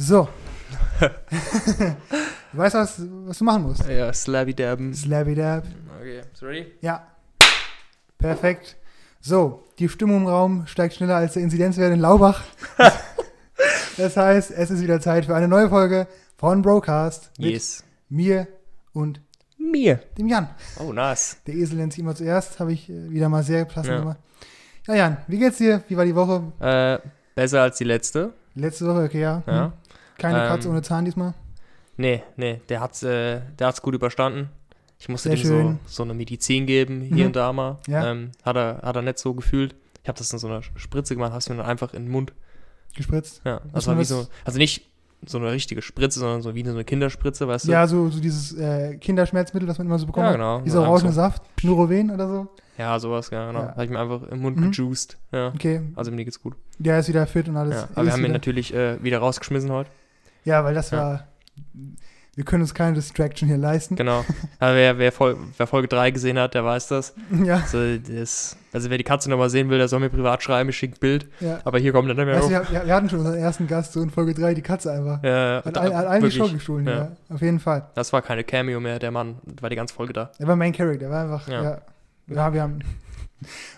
So. du weißt, was, was du machen musst. Ja, Slabby Dabben. Slabby Dab. Okay, ist ready? Ja. Perfekt. So, die Stimmung im Raum steigt schneller als der Inzidenzwert in Laubach. das heißt, es ist wieder Zeit für eine neue Folge von Broadcast mit Yes. mir und Mir. dem Jan. Oh, nice. Der Esel nennt sich immer zuerst, habe ich äh, wieder mal sehr passend Ja. gemacht. Ja, Jan, wie geht's dir? Wie war die Woche? Äh, besser als die letzte. Letzte Woche, okay, ja. Ja. Hm. Keine Ähm, Katze ohne Zahn diesmal. Nee, nee, der hat's, äh, der hat's gut überstanden. Ich musste Sehr dem so, so eine Medizin geben, hier Mhm. und da mal. Ja. Ähm, hat, er, hat er nicht so gefühlt. Ich habe das in so einer Spritze gemacht, hast mir dann einfach in den Mund. Gespritzt. Ja, das war wie das? so, also nicht so eine richtige Spritze, sondern so wie so eine Kinderspritze, weißt du? Ja, so, so dieses äh, Kinderschmerzmittel, was man immer so bekommt. Ja, genau. Dieser orangene. Saft, Nuroven oder so. Ja, sowas, ja, genau. Ja. Habe ich mir einfach im Mund Mhm. gejuiced. Ja, Okay, also mir geht's gut. der ist wieder fit und alles. Ja, Er aber wir haben ihn natürlich äh, wieder rausgeschmissen heute. Ja, weil das Ja. war. Wir können uns keine Distraction hier leisten. Genau. Aber wer, wer, Fol wer Folge 3 gesehen hat, der weiß das. Ja, Also, das, also wer die Katze nochmal sehen will, der soll mir privat schreiben, ich schicke Bild. ja. Aber hier kommt dann mehr Weißt wir, wir hatten schon unseren ersten Gast, so in Folge 3, die Katze einfach. Ja, Hat, da- hat eigentlich schon gestohlen, ja. ja. Auf jeden Fall. Das war keine Cameo mehr, der Mann war die ganze Folge da. Er war Main Character, er war einfach. Ja. Ja. ja. wir haben.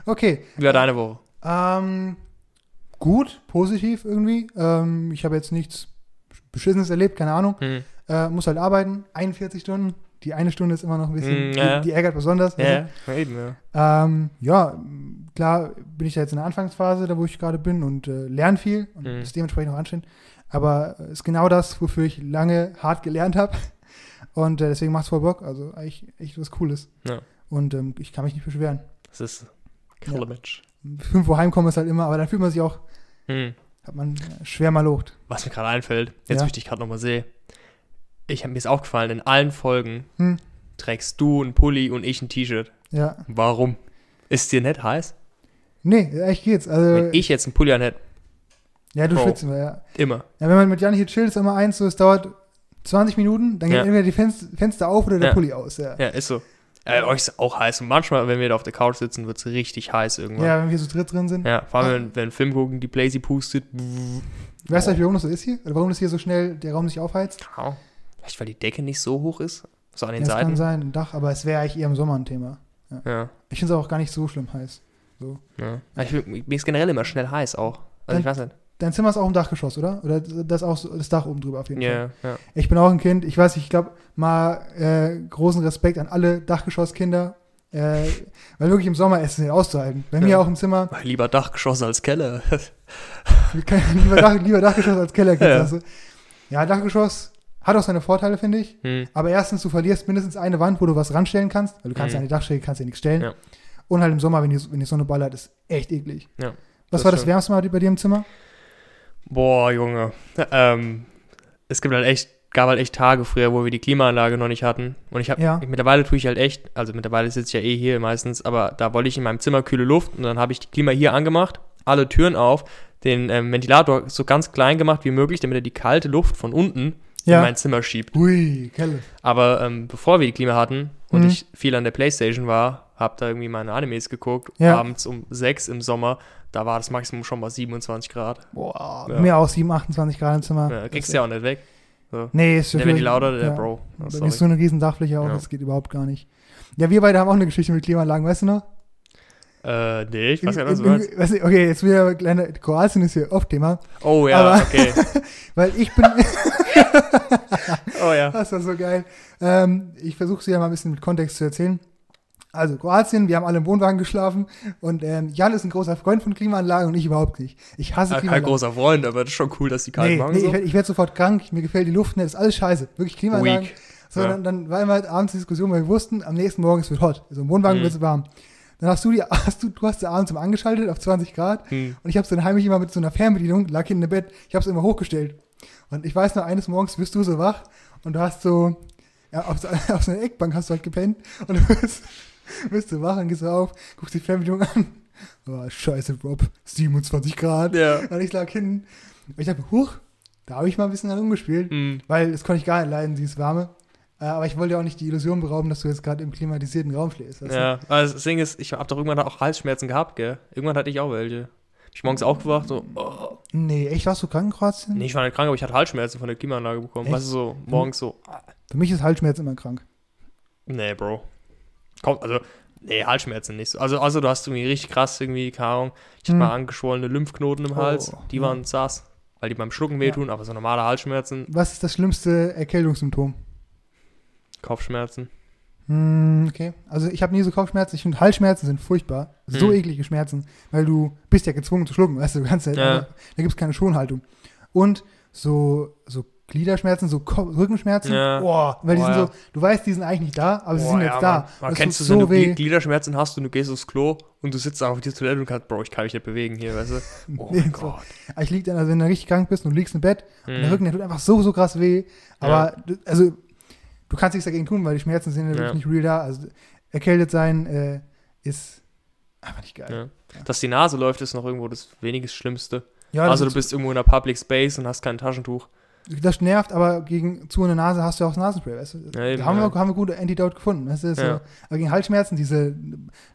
Okay. Wie war deine Woche? Ähm, gut, positiv irgendwie. Ähm, ich habe jetzt nichts Beschissenes erlebt, keine Ahnung. Hm. Äh, muss halt arbeiten, 41 Stunden. Die eine Stunde ist immer noch ein bisschen, Mm, ja. die, die ärgert besonders. Ja, ja, eben, ja. Ähm, ja, klar bin ich da jetzt in der Anfangsphase, da wo ich gerade bin und äh, lerne viel und Mhm. ist dementsprechend auch anstrengend. Aber es ist genau das, wofür ich lange hart gelernt habe. Und äh, deswegen macht es voll Bock. Also eigentlich echt was Cooles. Ja. Und ähm, ich kann mich nicht beschweren. Das ist Killer Match. 5 Uhr heimkommen ist halt immer, aber dann fühlt man sich auch, Hm. Hat man äh, schwer mal locht. Was mir gerade einfällt, jetzt Ja. ich dich gerade nochmal sehe. Ich habe mir ist aufgefallen, in allen Folgen Hm. trägst du ein Pulli und ich ein T-Shirt. Ja. Warum? Ist dir nicht heiß? Nee, echt geht's. Also, Wenn ich jetzt ein Pulli an hätte, ja, du schwitzt immer, ja. immer. Ja, wenn man mit Jan hier chillt, ist immer eins, so es dauert 20 Minuten, dann gehen Ja. entweder die Fenster, Fenster auf oder der Ja. Pulli aus. Ja. Ja, ist so. Äh, euch ist auch heiß. Und manchmal, wenn wir da auf der Couch sitzen, wird es richtig heiß irgendwann. ja, wenn wir so dritt drin sind. Ja, vor allem, wenn, wenn ein Film gucken, die Blazy pustet. Weißt du, warum das so ist hier? Oder warum das hier so schnell der Raum sich aufheizt? Au. Vielleicht, weil die Decke nicht so hoch ist. So an den Ja, das kann Seiten. sein, ein Dach, aber es wäre eigentlich eher im Sommer ein Thema. Ja. Ich finde es auch gar nicht so schlimm heiß. ja. Aber Ich, bin- mir ist generell immer schnell heiß auch. Also ich weiß nicht. Dein Zimmer ist auch im Dachgeschoss, oder? Oder das auch das Dach oben drüber auf jeden Fall. Ja, ja. Ich bin auch ein Kind, ich weiß, ich glaube, mal äh, großen Respekt an alle Dachgeschosskinder. Äh, weil wirklich im Sommer ist es nicht auszuhalten. Bei mir Ja. auch im Zimmer, Lieber Dachgeschoss als Keller. lieber, Dach, lieber Dachgeschoss als Kellerkind. Ja. Ja. Also. ja, Dachgeschoss hat auch seine Vorteile, finde ich. Hm. Aber erstens, du verlierst mindestens eine Wand, wo du was ranstellen kannst. Weil du kannst Mhm. ja eine Dachschräge, kannst ja nichts stellen. Ja. Und halt im Sommer, wenn die, wenn die Sonne ballert, ist echt eklig. Ja, Was das war das stimmt. Wärmste mal bei dir im Zimmer? Boah, Junge. Ähm, es gibt halt echt, gab halt echt Tage früher, wo wir die Klimaanlage noch nicht hatten. Und ich habe, Ja. mittlerweile tue ich halt echt, also mittlerweile sitze ich ja eh hier meistens, aber da wollte ich in meinem Zimmer kühle Luft und dann habe ich die Klima hier angemacht, alle Türen auf, den ähm, Ventilator so ganz klein gemacht wie möglich, damit er die kalte Luft von unten in Ja. mein Zimmer schiebt. Ui, Kelle. Aber ähm, bevor wir die Klima hatten und Mhm. ich viel an der Playstation war, habe da irgendwie meine Animes geguckt, Ja. abends um 6 im Sommer, da war das Maximum schon mal 27 Grad. Boah, Ja. mehr aus 7, 28 Grad im Zimmer. Ja, Das kriegst du ja auch nicht weg. So. Nee, ist Der wirklich- Ventilator, der ja. Bro. Mir sorry. ist so eine riesen Dachfläche auch, Ja. das geht überhaupt gar nicht. Ja, wir beide haben auch eine Geschichte mit Klimaanlagen, weißt du noch? Äh, nee, ich weiß gar nicht, was du in- meinst. in- weißt du, okay, jetzt wieder ein kleiner, Kroatien ist hier oft Thema, Oh ja, aber- okay. weil ich bin, Oh ja. das war so geil. Ähm, ich versuche sie ja mal ein bisschen mit Kontext zu erzählen. Also Kroatien, wir haben alle im Wohnwagen geschlafen und ähm, Jan ist ein großer Freund von Klimaanlagen und ich überhaupt nicht. Ich hasse Ah, kein Klimaanlagen. großer Freund, aber das ist schon cool, dass die kalt nee, machen. nee, so. ich werde werd sofort krank, mir gefällt die Luft nicht, das ist alles scheiße. Wirklich Klimaanlagen. Weak. So, Ja. dann, dann war immer halt abends die Diskussion, weil wir wussten, am nächsten Morgen es wird hot. Also im Wohnwagen Mhm. wird es warm. Dann hast du die, hast du, du hast sie abends immer angeschaltet auf 20 Grad Hm. und ich habe es dann heimlich immer mit so einer Fernbedienung, lag hinten im Bett, ich habe es immer hochgestellt. Und ich weiß noch, eines Morgens wirst du so wach und du hast so, ja, auf, so- auf so einer Eckbank hast du halt gepennt und du wirst, wirst du wach gehst auf, guckst die Fernbedienung an. Oh, scheiße, Rob, 27 Grad. Ja. Und ich lag hinten und ich dachte, huch, da habe ich mal ein bisschen dran rumgespielt. Hm. Weil das konnte ich gar nicht leiden, dieses Warme. Äh, aber ich wollte ja auch nicht die Illusion berauben, dass du jetzt gerade im klimatisierten Raum schläfst. du? Ja, aber das Ding ist, ich habe doch irgendwann auch Halsschmerzen gehabt, gell? Irgendwann hatte ich auch welche. ich morgens aufgewacht, so, oh. Nee, echt, warst du krank in Kroatien? Nee, ich war nicht krank, aber ich hatte Halsschmerzen von der Klimaanlage bekommen. Echt? Weißt du, so, morgens so, Für mich ist Halsschmerz immer krank. nee, Bro. Kommt, also, nee, Halsschmerzen nicht so. Also, also du hast irgendwie richtig krass irgendwie, keine Ahnung, ich hatte Hm. mal angeschwollene Lymphknoten im Oh, Hals, die ja. waren saß, weil die beim Schlucken wehtun, aber so normale Halsschmerzen, Was ist das schlimmste Erkältungssymptom? Kopfschmerzen. Hm, okay. Also ich habe nie so Kopfschmerzen. Ich finde Halsschmerzen sind furchtbar. So Hm. eklige Schmerzen, weil du bist ja gezwungen zu schlucken, weißt du, du kannst ja, Ja. da gibt es keine Schonhaltung. Und so, so Gliederschmerzen, so Ko Rückenschmerzen, Ja. boah, weil die Boah, sind ja. so, du weißt, die sind eigentlich nicht da, aber sie Boah, sind ja, jetzt da. Man Das kennst du, tut wenn so du weh. Gli- Gliederschmerzen hast und du gehst aufs Klo und du sitzt auf die Toilette und kannst, Bro, ich kann mich nicht bewegen hier, weißt du? Oh Nee, mein so. Gott. Aber Ich lieg dann, also wenn du richtig krank bist und du liegst im Bett, und der Mhm. Rücken, der tut einfach so, so krass weh. Aber, du- also, du kannst nichts dagegen tun, weil die Schmerzen sind ja wirklich nicht real da. Also, erkältet sein äh, ist einfach nicht geil. Dass die Nase läuft, ist noch irgendwo das wenigst Schlimmste. Also du bist irgendwo in einer Public Space und hast kein Taschentuch. Das nervt, aber gegen zu einer Nase hast du auch das Nasenspray, weißt du? Ja, eben, da haben, ja. wir, haben wir gute Antidote gefunden. Weißt du? so, Ja. Aber gegen Halsschmerzen, diese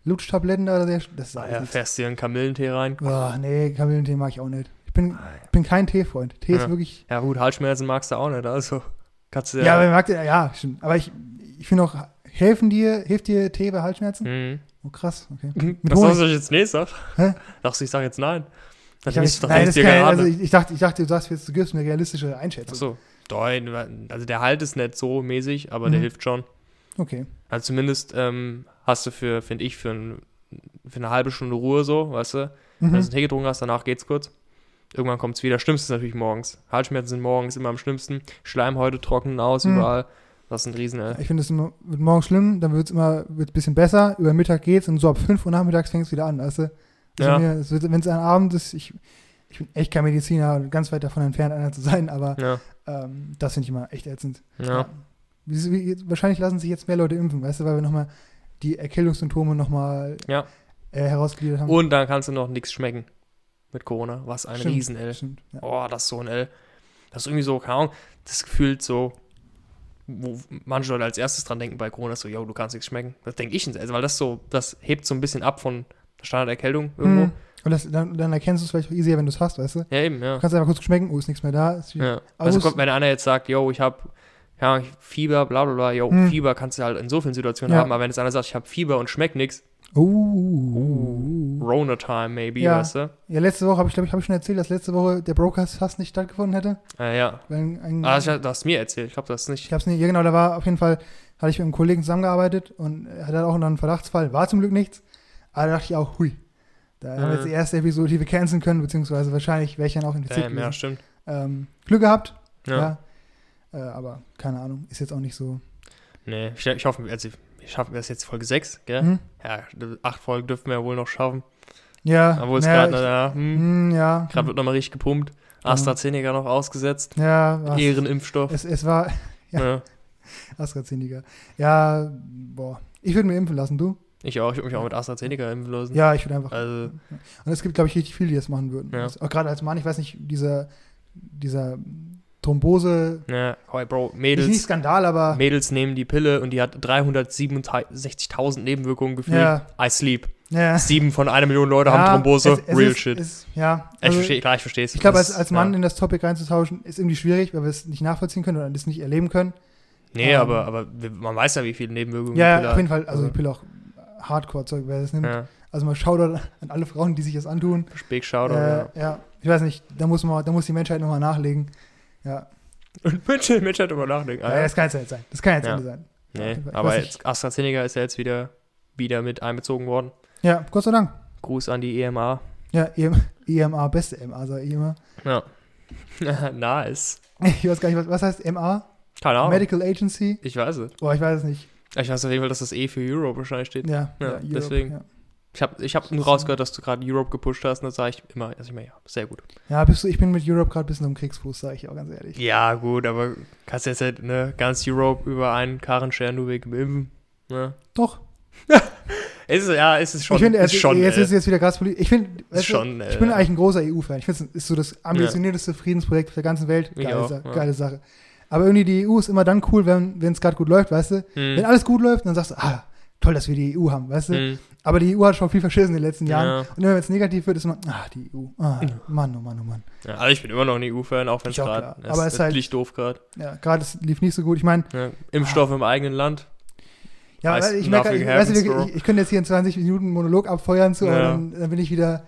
Lutschtabletten da, das ist Ah, ja, fährst dir einen Kamillentee rein. Oh, nee, Kamillentee mag ich auch nicht. Ich bin, bin kein Teefreund. Tee Ja. ist wirklich. Ja gut, Halsschmerzen magst du auch nicht, also kannst du Ja, aber man mag ja, stimmt. Aber ich, ich finde auch, helfen dir, hilft dir Tee bei Halsschmerzen? Mhm. Oh, krass, okay. Was Honig. soll ich jetzt nee sag? Hä? Dachtest du, ich sag jetzt nein? Dann Ich doch nein, das kann, also ich, ich, dachte, ich dachte, du sagst jetzt, du gibst mir eine realistische Einschätzung. Achso. Dein, also der Halt ist nicht so mäßig, aber der Mhm. hilft schon. Okay. Also zumindest ähm, hast du für, finde ich, für, ein, für eine halbe Stunde Ruhe so, weißt du? Wenn du Mhm. einen Tee getrunken hast, danach geht's kurz. Irgendwann kommt's wieder. Schlimmste ist natürlich morgens. Halsschmerzen sind morgens immer am schlimmsten. Schleimhäute trocknen aus Mhm. überall. Das ist ein Riesen, ey. Ich finde es wird morgens schlimm, dann wird es immer wird ein bisschen besser. Über Mittag geht's und so ab 5 Uhr nachmittags fängt es wieder an, weißt du? Also Ja. wird- Wenn es ein Abend ist, ich, ich bin echt kein Mediziner und ganz weit davon entfernt, einer zu sein, aber Ja, ähm, das finde ich immer echt ätzend. ja. Wahrscheinlich lassen sich jetzt mehr Leute impfen, weißt du, weil wir nochmal die Erkältungssymptome nochmal Ja. äh, herausgegliedert haben. Und dann kannst du noch nichts schmecken mit Corona. Was ein Stimmt, Riesen, L. Stimmt, ja. Oh, das ist so ein L. Das ist irgendwie so, keine Ahnung, das Gefühl so, wo manche Leute als erstes dran denken bei Corona, so, yo, du kannst nichts schmecken. Das denke ich, also, weil das so, das hebt so ein bisschen ab von Standarderkältung irgendwo. Hm. Und das, dann, dann erkennst du es vielleicht auch easier, wenn du es hast, weißt du? Ja, eben, ja. Du kannst einfach kurz schmecken, oh, ist nichts mehr da. Ja. Also kommt, wenn einer jetzt sagt, yo, ich habe ja, Fieber, bla bla bla, yo, Hm. Fieber kannst du halt in so vielen Situationen Ja. haben, aber wenn jetzt einer sagt, ich habe Fieber und schmeckt nichts, Oh. Rona-Time maybe, Ja. weißt du? Ja, letzte Woche habe ich, glaube ich, habe ich schon erzählt, dass letzte Woche der Brokers fast nicht stattgefunden hätte. Äh, ja. Weil ein, ein, Ah, das, du hast mir erzählt, ich glaube, das ist nicht. ich habe es nicht, ja genau, da war auf jeden Fall, hatte ich mit einem Kollegen zusammengearbeitet und er hatte auch noch einen Verdachtsfall, war zum Glück nichts. Aber da dachte ich auch, hui. Da haben wir jetzt Mhm. die erste Episode, die wir canceln können, beziehungsweise wahrscheinlich wäre ich dann auch infiziert Ähm, ja, stimmt. Ähm, Glück gehabt, Ja. ja. Äh, aber keine Ahnung, ist jetzt auch nicht so. Nee, ich, ich hoffe, also, wir schaffen wir es jetzt Folge 6, gell? Hm? Ja, acht Folgen dürfen wir ja wohl noch schaffen. Ja, Obwohl es gerade, ich- ja, hm, hm, ja, gerade wird nochmal richtig gepumpt. AstraZeneca noch ausgesetzt. ja, was- Ehrenimpfstoff. es, es war ja. Ja. AstraZeneca. Ja, boah, ich würde mir impfen lassen, du? Ich auch, ich würde mich auch mit AstraZeneca impfen lassen. Ja, ich würde einfach. Also, Und es gibt, glaube ich, richtig viele, die das machen würden. Ja. Auch gerade als Mann, ich weiß nicht, dieser, dieser Thrombose, ja, hey, Bro, ist nicht Mädels, Skandal, aber Mädels nehmen die Pille und die hat 367.000 Nebenwirkungen gefühlt. Ja. I sleep. ja, Sieben von einer Million Leute ja, haben Thrombose. es, es Real ist, shit. Ist, ja, ich also, verstehe, klar, ich verstehe es. ich glaube, als, als Mann in das Topic reinzutauschen, ist irgendwie schwierig, weil wir es nicht nachvollziehen können oder das nicht erleben können. Nee, ähm, aber, aber wir- man weiß ja, wie viele Nebenwirkungen Ja, auf jeden. Fall, also die Pille auch Hardcore-Zeug, wer das nimmt. Ja, Also mal Shoutout an alle Frauen, die sich das antun. Big Shoutout, äh, ja. ja. ich weiß nicht, da muss, man, da muss die Menschheit nochmal nachlegen. Ja. Und Mensch, Mensch hat drüber nachdenken. ja, Ah, das kann jetzt nicht sein. Das kann jetzt Ja. Ende sein. Nee, Ich aber nicht. jetzt AstraZeneca ist ja jetzt wieder, wieder mit einbezogen worden. Ja, Gott sei Dank. Gruß an die EMA. Ja, EM, EMA, beste MA, sage ich immer. Ja. nice. Ich weiß gar nicht, was, was heißt MA? Keine Ahnung. Medical Agency? Ich weiß es. Boah, ich weiß es nicht. Ich weiß auf jeden Fall, dass das E für Europe wahrscheinlich steht. Ja, Ja, Europe, deswegen. Ja. Ich habe ich hab nur rausgehört, dass du gerade Europe gepusht hast und da sage ich immer, also ich mir, ja, sehr gut. ja, bist du, ich bin mit Europe gerade ein bisschen am Kriegsfuß, sage ich auch ganz ehrlich. Ja, gut, aber kannst jetzt halt ne, ganz Europe über einen Karren scheren, wegen impfen. Ne? Doch. Es ist, ja, es ist schon. ich finde, ist schon, jetzt äh, ist jetzt wieder krass politisch. Ich finde, du, ich bin äh, eigentlich ein großer EU-Fan. Ich finde, es ist so das ambitionierteste Friedensprojekt der ganzen Welt. Geile, auch, Sa ja. geile Sache. Aber irgendwie die EU ist immer dann cool, wenn es gerade gut läuft, weißt du? hm. Wenn alles gut läuft, dann sagst du, ah, toll, dass wir die EU haben, weißt du? Hm. Aber die EU hat schon viel verschissen in den letzten Jahren. Ja. Und immer wenn es negativ wird, ist man, ah, die EU. Ah, Mann, oh Mann, oh Mann. Ja, also ich bin immer noch ein EU-Fan, auch wenn es gerade klar. Aber es ist halt- liegt doof gerade. Ja, gerade es lief nicht so gut. Ich meine, Ja. Impfstoff im eigenen Land. ja, ich, merke, ich, weißt du, ich, ich könnte jetzt hier in 20 Minuten Monolog abfeuern zu, aber Ja. dann, dann bin ich wieder,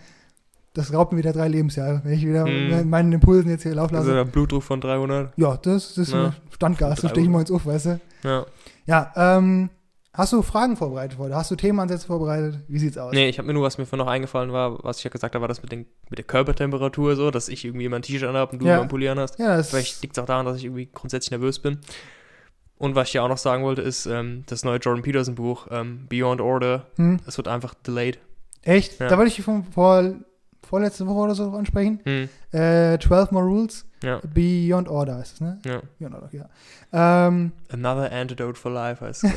das raubt mir wieder drei Lebensjahre, wenn ich wieder Hm. meinen Impulsen jetzt hier laufen Also lasse. der Blutdruck von 300. ja, das, das ist Ja. ein Standgas, da stehe ich mal ins Uff, weißt du. Ja. Ja, ähm, hast du Fragen vorbereitet heute? Hast du Themenansätze vorbereitet? Wie sieht's aus? Nee, ich habe mir nur, was mir vorhin noch eingefallen war, was ich ja gesagt habe, war das mit, den, mit der Körpertemperatur so, dass ich irgendwie immer ein T-Shirt anhabe und du Ja. immer ein Pulli anhast. Ja, das Vielleicht liegt es auch daran, dass ich irgendwie grundsätzlich nervös bin. Und was ich ja auch noch sagen wollte, ist ähm, das neue Jordan Peterson Buch, ähm, Beyond Order. hm, Es wird einfach delayed. echt? Ja. Da wollte ich von vor, vorletzte Woche oder so ansprechen. Hm. Äh, 12 More Rules, Ja, Beyond Order ist es, ne? ja. Beyond Order, ja. Ähm, Another Antidote for Life heißt es.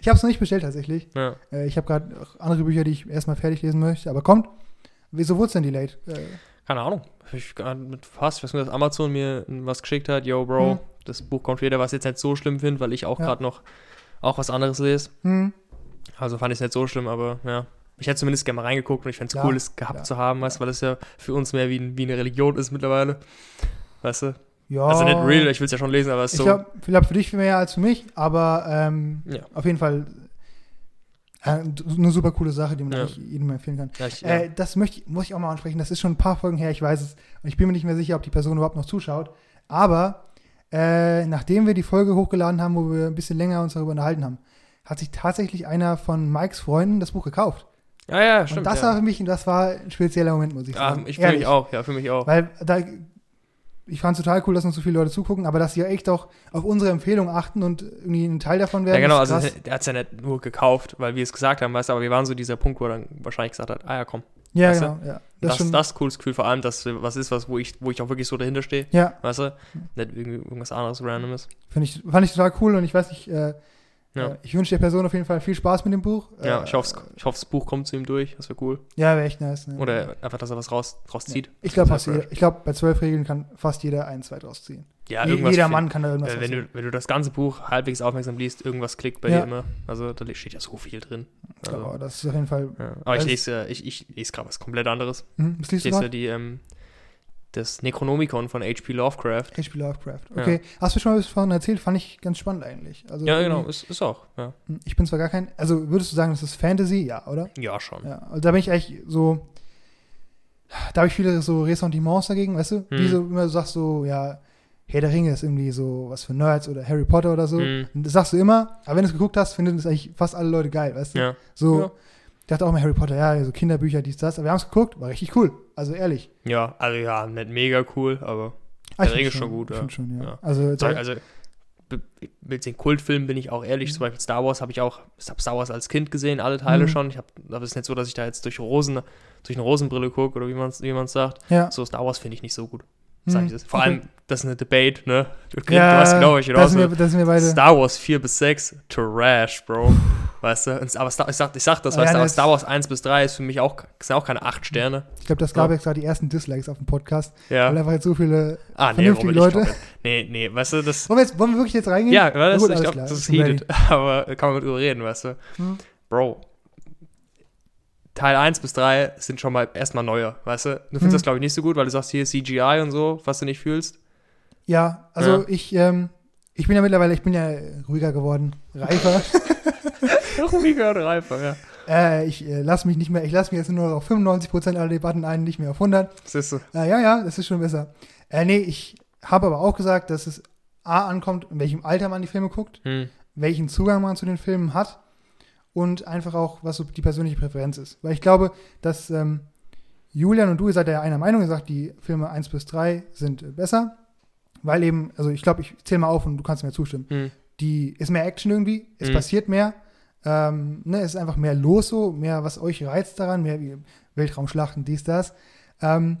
ich habe es noch nicht bestellt tatsächlich. ich. ja. Äh, ich habe gerade andere Bücher, die ich erstmal fertig lesen möchte, aber kommt. Wieso wurde es denn delayed? Äh, Keine Ahnung. Ich nicht fast, ich weiß nur, dass Amazon mir was geschickt hat. Yo, Bro, Hm. das Buch kommt wieder, was ich jetzt nicht so schlimm finde, weil ich auch Ja. gerade noch auch was anderes lese. hm, Also fand ich es nicht so schlimm, aber ja. Ich hätte zumindest gerne mal reingeguckt und ich fände es Ja, cool, es gehabt ja, zu haben, weißt weil das ja für uns mehr wie, ein- wie eine Religion ist mittlerweile. Weißt du? ja. Also nicht real, ich will es ja schon lesen, aber es ist Ich so. glaube, glaub für dich mehr als für mich, aber ähm, Ja. auf jeden Fall äh, eine super coole Sache, die man Ja. jedem empfehlen kann. Ja, ich, ja. Äh, das möchte ich, muss ich auch mal ansprechen. Das ist schon ein paar Folgen her, ich weiß es. Und ich bin mir nicht mehr sicher, ob die Person überhaupt noch zuschaut. Aber äh, nachdem wir die Folge hochgeladen haben, wo wir ein bisschen länger uns darüber unterhalten haben, hat sich tatsächlich einer von Mikes Freunden das Buch gekauft. Ja, ja, stimmt. und das ja. war für mich, das war ein spezieller Moment, muss ich ja, sagen. ich für Ehrlich. mich auch, ja, für mich auch. Weil da, ich fand es total cool, dass uns so viele Leute zugucken, aber dass sie ja echt auch auf unsere Empfehlung achten und irgendwie ein Teil davon werden. Ja, genau, also der hat es ja nicht nur gekauft, weil wir es gesagt haben, weißt du, aber wir waren so dieser Punkt, wo er dann wahrscheinlich gesagt hat, ah ja, komm. ja, weißt du? genau, ja. Das, Das, das, ist cooles Gefühl, vor allem, dass was ist, was, wo ich, wo ich auch wirklich so dahinter stehe, ja, weißt du? Nicht irgendwie irgendwas anderes Randomes. find ich, fand ich total cool und ich weiß nicht, äh, Ja. äh, ich wünsche der Person auf jeden Fall viel Spaß mit dem Buch. Ja, äh, ich hoffe, ich hoffe, das Buch kommt zu ihm durch, das wäre cool. Ja, wäre echt nice. Ne? Oder einfach, dass er was raus, rauszieht. ich glaube, ich glaub, bei zwölf Regeln kann fast jeder ein, zwei draus ziehen. Ja, Je, irgendwas. jeder Mann kann da irgendwas äh, wenn, rausziehen. du, wenn du das ganze Buch halbwegs aufmerksam liest, irgendwas klickt bei Ja. dir immer. Also da steht ja so viel drin. Also, ja, das ist auf jeden Fall. ja. Aber ich lese, ja- ich, ich lese gerade was komplett anderes. Hm, was Ich liest du lese ja gerade? die, ähm, das Necronomicon von H.P. Lovecraft. H.P. Lovecraft. Ja. Okay. Hast du schon mal was davon erzählt? Fand ich ganz spannend eigentlich. Also Ja, genau, ist, ist auch. Ja, Hm, Ich bin zwar gar kein. Also würdest du sagen, das ist Fantasy? Ja, oder? ja schon. Ja. Also da bin ich eigentlich so. Da habe ich viele so Ressentiments dagegen, weißt du? Wie Hm. so immer du sagst so, ja, Herr der Ringe ist irgendwie so was für Nerds oder Harry Potter oder so. Hm. Das sagst du immer, aber wenn du es geguckt hast, finden das eigentlich fast alle Leute geil, weißt du? Ja. So, Ja. Ich dachte auch mal Harry Potter, ja, so Kinderbücher, dies, das. Aber wir haben es geguckt, war richtig cool. Also ehrlich. ja, also ja, nicht mega cool, aber Ah, Der find ist schon gut, ja. schon, ja. Ja. Also, also mit den Kultfilmen bin ich auch ehrlich. Mhm. Zum Beispiel Star Wars habe ich auch, ich habe Star Wars als Kind gesehen, alle Teile Mhm. schon. Ich habe, aber es ist nicht so, dass ich da jetzt durch Rosen, durch eine Rosenbrille gucke oder wie man es wie man's sagt. ja. So Star Wars finde ich nicht so gut. Hm, Sag ich das. Vor allem, das ist eine Debate, ne? Du, du ja, weißt genau, was ich da hinaus sind, will. wir, da sind wir beide. Star Wars 4 bis 6, Trash, Bro. weißt du? Aber Star, ich, sag, ich sag das, Ja, weißt du, aber das- Star Wars 1 bis 3 ist für mich auch, sind auch keine 8 Sterne. Ich glaube, das gab Ja. jetzt gerade die ersten Dislikes auf dem Podcast, Ja. weil einfach jetzt so viele. Ah, nee, vernünftige Leute. Nee, nee, weißt du, das. Wollen wir, jetzt, wollen wir wirklich jetzt reingehen? Ja, das, gut, ich glaube, das ist heated. Aber kann man mit drüber reden, weißt du? Hm. Bro. Teil 1 bis 3 sind schon mal erstmal neuer, weißt du? Du findest Hm. das, glaube ich, nicht so gut, weil du sagst hier CGI und so, was du nicht fühlst. Ja, also Ja. ich, ähm, ich bin ja mittlerweile, ich bin ja ruhiger geworden, reifer. Ruhiger und reifer, ja. äh, ich äh, lasse mich nicht mehr, ich lasse mich jetzt nur auf 95% aller Debatten ein, nicht mehr auf 100. Das ist so. Äh, ja, ja, das ist schon besser. Äh, nee, ich habe aber auch gesagt, dass es A ankommt, in welchem Alter man die Filme guckt, Hm. welchen Zugang man zu den Filmen hat und einfach auch, was so die persönliche Präferenz ist. Weil ich glaube, dass ähm, Julian und du, ihr seid ja einer Meinung, ihr sagt, die Filme 1 bis 3 sind äh, besser. Weil eben, also ich glaube, ich zähle mal auf und du kannst mir zustimmen. Hm. Die ist mehr Action irgendwie, es Mhm. passiert mehr. Ähm, ne, es ist einfach mehr los so, mehr was euch reizt daran, mehr wie Weltraumschlachten, dies, das. Ähm,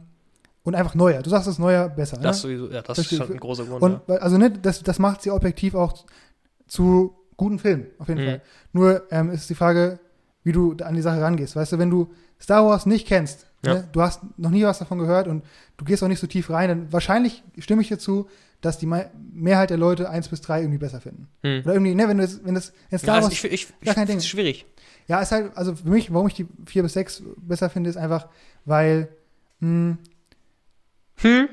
und einfach neuer. Du sagst, es ist neuer besser. Das ne? sowieso, ja, das Verstehe. ist schon ein großer Grund. Und ja. also ne, das, das macht sie objektiv auch zu guten Filmen, auf jeden Mhm. Fall. Nur ähm, ist die Frage, wie du an die Sache rangehst. Weißt du, wenn du Star Wars nicht kennst, Ja. ne, du hast noch nie was davon gehört und du gehst auch nicht so tief rein, dann wahrscheinlich stimme ich dir zu, dass die Me Mehrheit der Leute 1 bis 3 irgendwie besser finden. Hm. Oder irgendwie, ne, wenn du das, wenn das, wenn Star Ja, also Wars, ich, ich, ich, gar kein ich Ding. ist schwierig. ja, ist halt, also für mich, warum ich die 4 bis 6 besser finde, ist einfach, weil, mh, Hm?